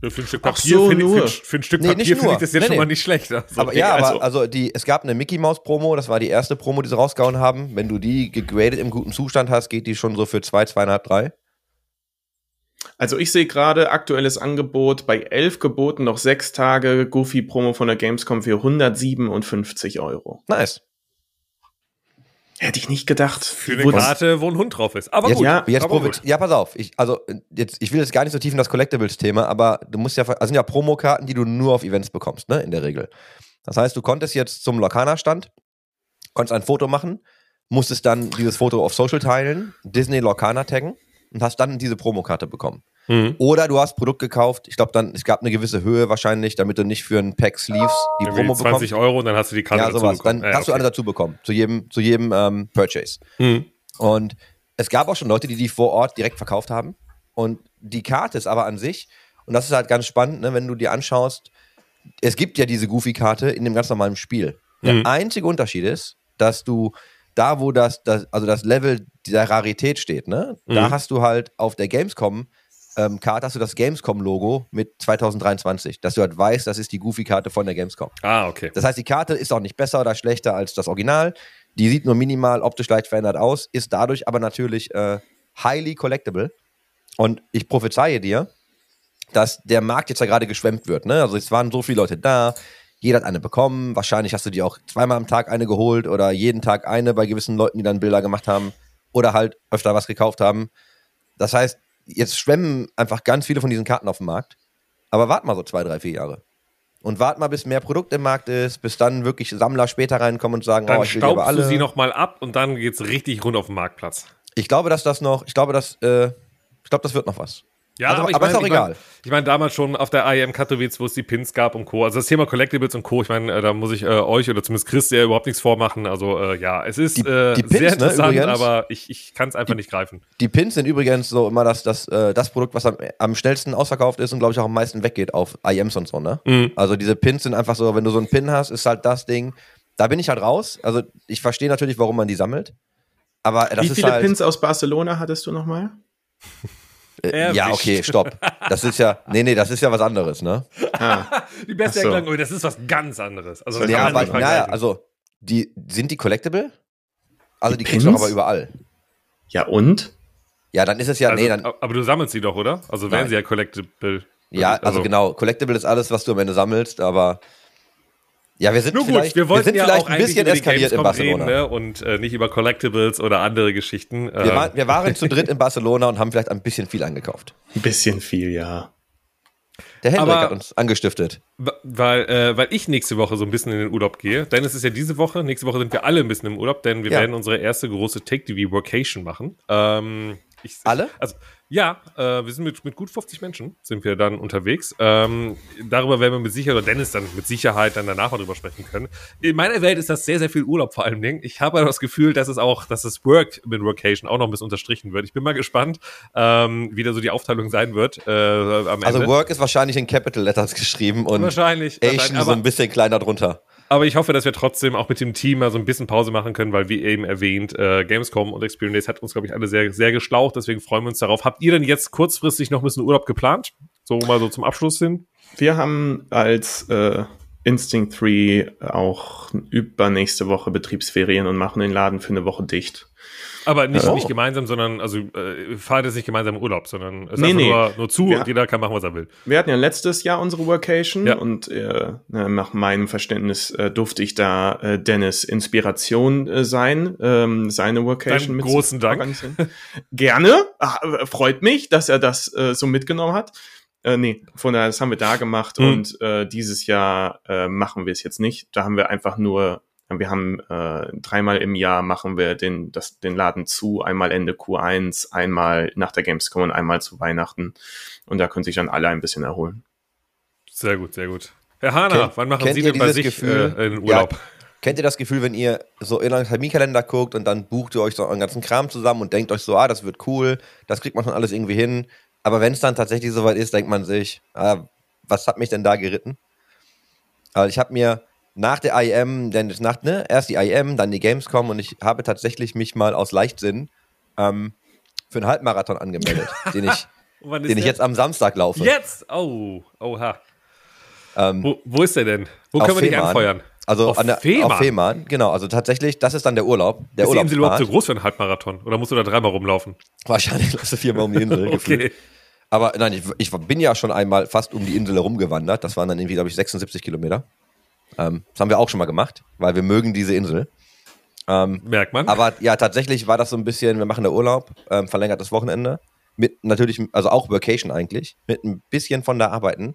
Für ein Stück Papier so, finde ich, für, für ein Stück Nee, Papier finde ich das jetzt Nee, schon nee. mal nicht schlecht. Also, aber okay, ja, also, aber also die, es gab eine Mickey Mouse Promo, das war die erste Promo, die sie rausgehauen haben. Wenn du die gegradet im guten Zustand hast, geht die schon so für 2, 2,5, 3. Also ich sehe gerade aktuelles Angebot bei elf Geboten noch sechs Tage Goofy-Promo von der Gamescom für 157 Euro. Nice. Hätte ich nicht gedacht. für Die eine Karte, wo ein Hund drauf ist. Aber Jetzt, gut. ja, jetzt aber gut. ja, pass auf. Ich, also, jetzt, ich will jetzt gar nicht so tief in das Collectibles-Thema, aber du musst ja, ver- also sind ja Promokarten, die du nur auf Events bekommst, ne, in der Regel. Das heißt, du konntest jetzt zum Lorcaner-Stand, konntest ein Foto machen, musstest dann dieses Foto auf Social teilen, Disney Lorcaner taggen und hast dann diese Promokarte bekommen. Mhm. Oder du hast Produkt gekauft, ich glaube dann, es gab eine gewisse Höhe wahrscheinlich, damit du nicht für ein Pack Sleeves die Irgendwie Promo 20 bekommst. Euro und dann hast du die Karte Ja, dazu sowas. bekommen. Dann Ja, hast du okay. eine dazu bekommen, zu jedem, zu jedem ähm, Purchase. Mhm. Und es gab auch schon Leute, die die vor Ort direkt verkauft haben. Und die Karte ist aber an sich, und das ist halt ganz spannend, ne, wenn du dir anschaust, es gibt ja diese Goofy-Karte in dem ganz normalen Spiel. Der Mhm. einzige Unterschied ist, dass du da, wo das, das also das Level der Rarität steht, ne, da Mhm. hast du halt auf der Gamescom ähm, Karte hast du das Gamescom-Logo mit 2023, dass du halt weißt, das ist die Goofy-Karte von der Gamescom. Ah, okay. Das heißt, die Karte ist auch nicht besser oder schlechter als das Original. Die sieht nur minimal optisch leicht verändert aus, ist dadurch aber natürlich äh, highly collectible. Und ich prophezeie dir, dass der Markt jetzt ja gerade geschwemmt wird. Ne? Also es waren so viele Leute da, jeder hat eine bekommen. Wahrscheinlich hast du dir auch zweimal am Tag eine geholt oder jeden Tag eine bei gewissen Leuten, die dann Bilder gemacht haben oder halt öfter was gekauft haben. Das heißt, jetzt schwemmen einfach ganz viele von diesen Karten auf dem Markt. Aber wart mal so zwei, drei, vier Jahre. Und wart mal, bis mehr Produkt im Markt ist, bis dann wirklich Sammler später reinkommen und sagen, Dann oh, ich will staubst alle. du sie nochmal ab und dann geht's richtig rund auf den Marktplatz. Ich glaube, dass das noch, ich glaube, dass, äh, ich glaube, das wird noch was. Ja, Also, aber, ich aber ist mein, auch ich mein, egal. Ich meine, damals schon auf der IEM Katowice, wo es die Pins gab und Co. Also das Thema Collectibles und Co. Ich meine, äh, da muss ich äh, euch oder zumindest Chris ja überhaupt nichts vormachen. Also äh, ja, es ist Die- äh, die Pins, sehr ne, interessant, übrigens. aber ich, ich kann es einfach nicht greifen. Die Pins sind übrigens so immer das, das, äh, das Produkt, was am, am schnellsten ausverkauft ist und glaube ich auch am meisten weggeht auf IMs und so, ne? Mhm. Also diese Pins sind einfach so, wenn du so einen Pin hast, ist halt das Ding. Da bin ich halt raus. Also ich verstehe natürlich, warum man die sammelt. Aber das Wie ist viele halt. Pins aus Barcelona hattest du nochmal? äh, ja, Erwischt. okay, stopp. Das ist ja, nee, nee, das ist ja was anderes, ne? Ah, Die beste so. Erklärung, das ist was ganz anderes. Also das Ja, kann man aber, nicht naja, vergleichen. also, die, sind die collectible? Also die, Die kriegst du aber überall. ja und? Ja, dann ist es ja, also, nee, dann, aber du sammelst sie doch, oder? Also wären sie ja collectible. ja, also, genau, collectible ist alles, was du am Ende sammelst, aber ja, wir sind Nur gut, vielleicht, wir wollten sind ja vielleicht auch ein bisschen eskaliert in Barcelona. reden ne? und äh, nicht über Collectibles oder andere Geschichten. Wir, Ähm, waren, wir waren zu dritt in Barcelona und haben vielleicht ein bisschen viel angekauft. Ein bisschen viel, ja. Der Hendrik Aber- hat uns angestiftet. Weil, äh, weil ich nächste Woche so ein bisschen in den Urlaub gehe. Denn es ist ja diese Woche. Nächste Woche sind wir alle ein bisschen im Urlaub, denn wir Ja. werden unsere erste große Take-TV-Workation machen. Ähm, ich, Alle? Also, Ja, äh, wir sind mit, mit gut 50 Menschen sind wir dann unterwegs. Ähm, darüber werden wir mit Sicherheit, oder Dennis dann mit Sicherheit dann danach mal drüber sprechen können. In meiner Welt ist das sehr, sehr viel Urlaub vor allem Dingen. Ich habe das Gefühl, dass es auch, dass das Work mit Workation auch noch ein bisschen unterstrichen wird. Ich bin mal gespannt, ähm, wie da so die Aufteilung sein wird äh, am Ende. Also Work ist wahrscheinlich in Capital Letters geschrieben und wahrscheinlich, Asian wahrscheinlich so ein bisschen kleiner drunter. Aber ich hoffe, dass wir trotzdem auch mit dem Team mal so ein bisschen Pause machen können, weil wie eben erwähnt, äh, Gamescom und Experience hat uns, glaube ich, alle sehr, sehr geschlaucht. Deswegen freuen wir uns darauf. Habt ihr denn jetzt kurzfristig noch ein bisschen Urlaub geplant? So mal so zum Abschluss hin? Wir haben als äh, Instinct 3 auch übernächste Woche Betriebsferien und machen den Laden für eine Woche dicht. Aber nicht, Oh. nicht gemeinsam, sondern, also äh, fahrt jetzt nicht gemeinsam im Urlaub, sondern es ist Nee, nee. Nur, nur zu Ja. und jeder kann machen, was er will. Wir hatten ja letztes Jahr unsere Workation Ja. und äh, nach meinem Verständnis äh, durfte ich da äh, Dennis Inspiration äh, sein, ähm, seine Workation Dann mit großen Dank. Gerne, Ach, freut mich, dass er das äh, so mitgenommen hat. Äh, nee, von daher, das haben wir da gemacht Mhm. und äh, dieses Jahr äh, machen wir es jetzt nicht. Da haben wir einfach nur, wir haben äh, dreimal im Jahr machen wir den, das, den Laden zu, einmal Ende Q1, einmal nach der Gamescom und einmal zu Weihnachten. Und da können sich dann alle ein bisschen erholen. Sehr gut, sehr gut. Herr Hahner, Kennt- wann machen Sie denn bei sich Gefühl? äh, in Urlaub? Ja, kennt ihr das Gefühl, wenn ihr so in euren Terminkalender guckt und dann bucht ihr euch so euren ganzen Kram zusammen und denkt euch so, ah, das wird cool, das kriegt man schon alles irgendwie hin. Aber wenn es dann tatsächlich soweit ist, denkt man sich, ah, was hat mich denn da geritten? Also ich habe mir nach der IM, denn es nach, ne, erst die IM, dann die Gamescom und ich habe tatsächlich mich mal aus Leichtsinn ähm, für einen Halbmarathon angemeldet, den ich, den ich jetzt am Samstag laufe. Jetzt? Oh, oha. Ähm, Wo, wo ist der denn? Wo können wir dich Fehmarn. anfeuern? Also Auf an der, Fehmarn? auf Fehmarn, genau. Also tatsächlich, das ist dann der Urlaub. Der ist die Insel überhaupt so Urlaubspart. groß für einen Halbmarathon? Oder musst du da dreimal rumlaufen? Wahrscheinlich läufst du viermal um die Insel. gefühlt. Okay. Aber nein, ich, ich bin ja schon einmal fast um die Insel herumgewandert. Das waren dann irgendwie, glaube ich, 76 Kilometer. Ähm, das haben wir auch schon mal gemacht, weil wir mögen diese Insel. Ähm, Merkt man. aber ja, tatsächlich war das so ein bisschen, wir machen da Urlaub, ähm, verlängertes Wochenende. Mit natürlich, also auch Vacation eigentlich, mit ein bisschen von da arbeiten.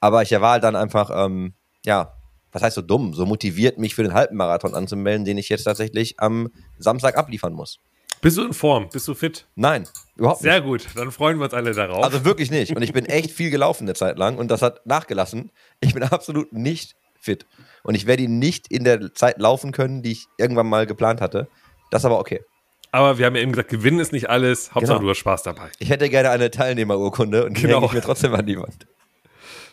Aber ich war halt dann einfach, ähm, ja, was heißt so dumm, so motiviert, mich für den Halbmarathon anzumelden, den ich jetzt tatsächlich am Samstag abliefern muss. Bist du in Form? Bist du fit? Nein, überhaupt nicht. Sehr gut. Dann freuen wir uns alle darauf. Also wirklich nicht. Und ich bin echt viel gelaufen eine Zeit lang und das hat nachgelassen. Ich bin absolut nicht fit. Und ich werde ihn nicht in der Zeit laufen können, die ich irgendwann mal geplant hatte. Das ist aber okay. aber wir haben ja eben gesagt, Gewinnen ist nicht alles. Hauptsache, Genau. du hast Spaß dabei. Ich hätte gerne eine Teilnehmerurkunde und die Genau. hänge ich mir trotzdem an die Wand.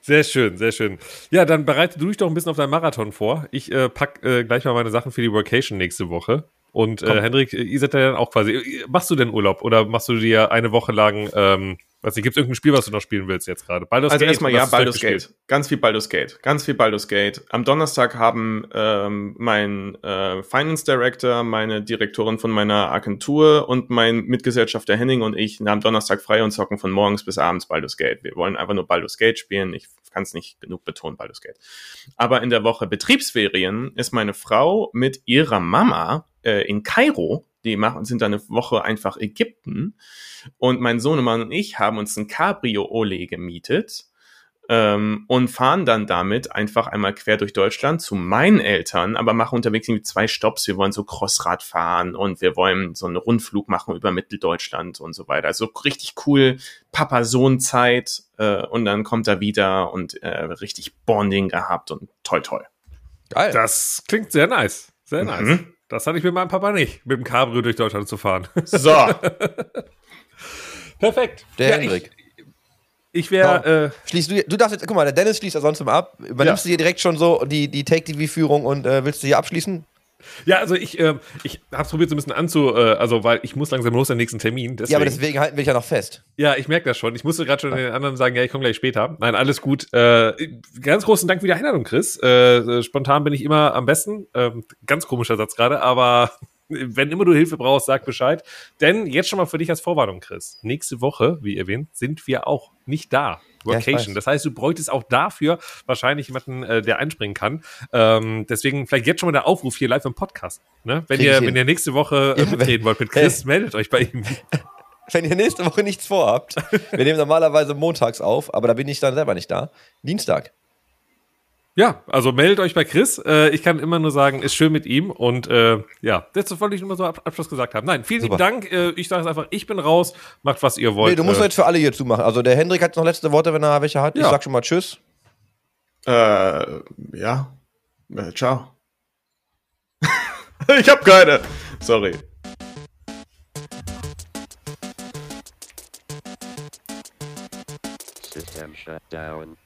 Sehr schön, sehr schön. Ja, dann bereite du dich doch ein bisschen auf deinen Marathon vor. Ich äh, pack äh, gleich mal meine Sachen für die Workation nächste Woche. Und äh, Komm. Hendrik, ihr seid ja dann auch quasi. Machst du denn Urlaub oder machst du dir eine Woche lang, ähm, weiß nicht, gibt es irgendein Spiel, was du noch spielen willst jetzt gerade? Baldur's Also Gate, erstmal oder ja, Baldur's? Gate. Ganz viel Baldur's Gate. Ganz viel Baldur's Gate. Am Donnerstag haben ähm, mein äh, Finance Director, meine Direktorin von meiner Agentur und mein Mitgesellschafter Henning und ich am Donnerstag frei und zocken von morgens bis abends Baldur's Gate. Wir wollen einfach nur Baldur's Gate spielen. Ich kann es nicht genug betonen, Baldur's Gate. Aber in der Woche Betriebsferien ist meine Frau mit ihrer Mama äh, in Kairo. Die machen, sind da eine Woche einfach Ägypten. Und mein Sohnemann und ich haben uns ein Cabrio-Ole gemietet ähm, und fahren dann damit einfach einmal quer durch Deutschland zu meinen Eltern, aber machen unterwegs irgendwie zwei Stops. Wir wollen so Crossrad fahren und wir wollen so einen Rundflug machen über Mitteldeutschland und so weiter. Also richtig cool, Papa-Sohn-Zeit äh, und dann kommt er wieder und äh, richtig Bonding gehabt und toll, toll. Geil. Das klingt sehr nice. Sehr Mhm. Das hatte ich mit meinem Papa nicht, mit dem Cabrio durch Deutschland zu fahren. So, Perfekt. der Ja, Hendrik. Ich, ich wäre, äh, Schließt du, du darfst jetzt, guck mal, der Dennis schließt ja sonst immer ab. Übernimmst du hier direkt schon so die, die Take-TV-Führung und äh, willst du hier abschließen? Ja, also ich, äh, ich habe probiert so ein bisschen anzu, äh, also weil ich muss langsam los, den nächsten Termin. Deswegen. Ja, aber deswegen halten wir dich ja noch fest. Ja, ich merke das schon. Ich musste gerade schon den anderen sagen, ja, ich komme gleich später. Nein, alles gut. Äh, ganz großen Dank für die Einladung, Chris. Äh, spontan bin ich immer am besten. Ähm, ganz komischer Satz gerade, aber wenn immer du Hilfe brauchst, sag Bescheid. Denn jetzt schon mal für dich als Vorwarnung, Chris. Nächste Woche, wie erwähnt, sind wir auch nicht da. Ja, Workation. weiß. das heißt, du bräuchtest auch dafür wahrscheinlich jemanden, äh, der einspringen kann. Ähm, deswegen vielleicht jetzt schon mal der Aufruf hier live im Podcast. Ne? Wenn, Krieg ihr, hin. wenn ihr nächste Woche äh, Ja, wenn- mitreden wollt mit Chris, meldet euch bei ihm. Wenn ihr nächste Woche nichts vorhabt, wir nehmen normalerweise montags auf, aber da bin ich dann selber nicht da. Dienstag. Ja, also meldet euch bei Chris. Äh, ich kann immer nur sagen, ist schön mit ihm. Und äh, ja, das wollte ich nur mal so ab Abschluss gesagt haben. Nein, vielen lieben. Dank. Äh, ich sage es einfach, ich bin raus. Macht, was ihr wollt. Nee, du musst äh, jetzt für alle hier zumachen. Also der Hendrik hat noch letzte Worte, wenn er welche hat. Ich Ja. sag schon mal Tschüss. Äh, ja. Äh, ciao. ich hab keine. Sorry. System shut down.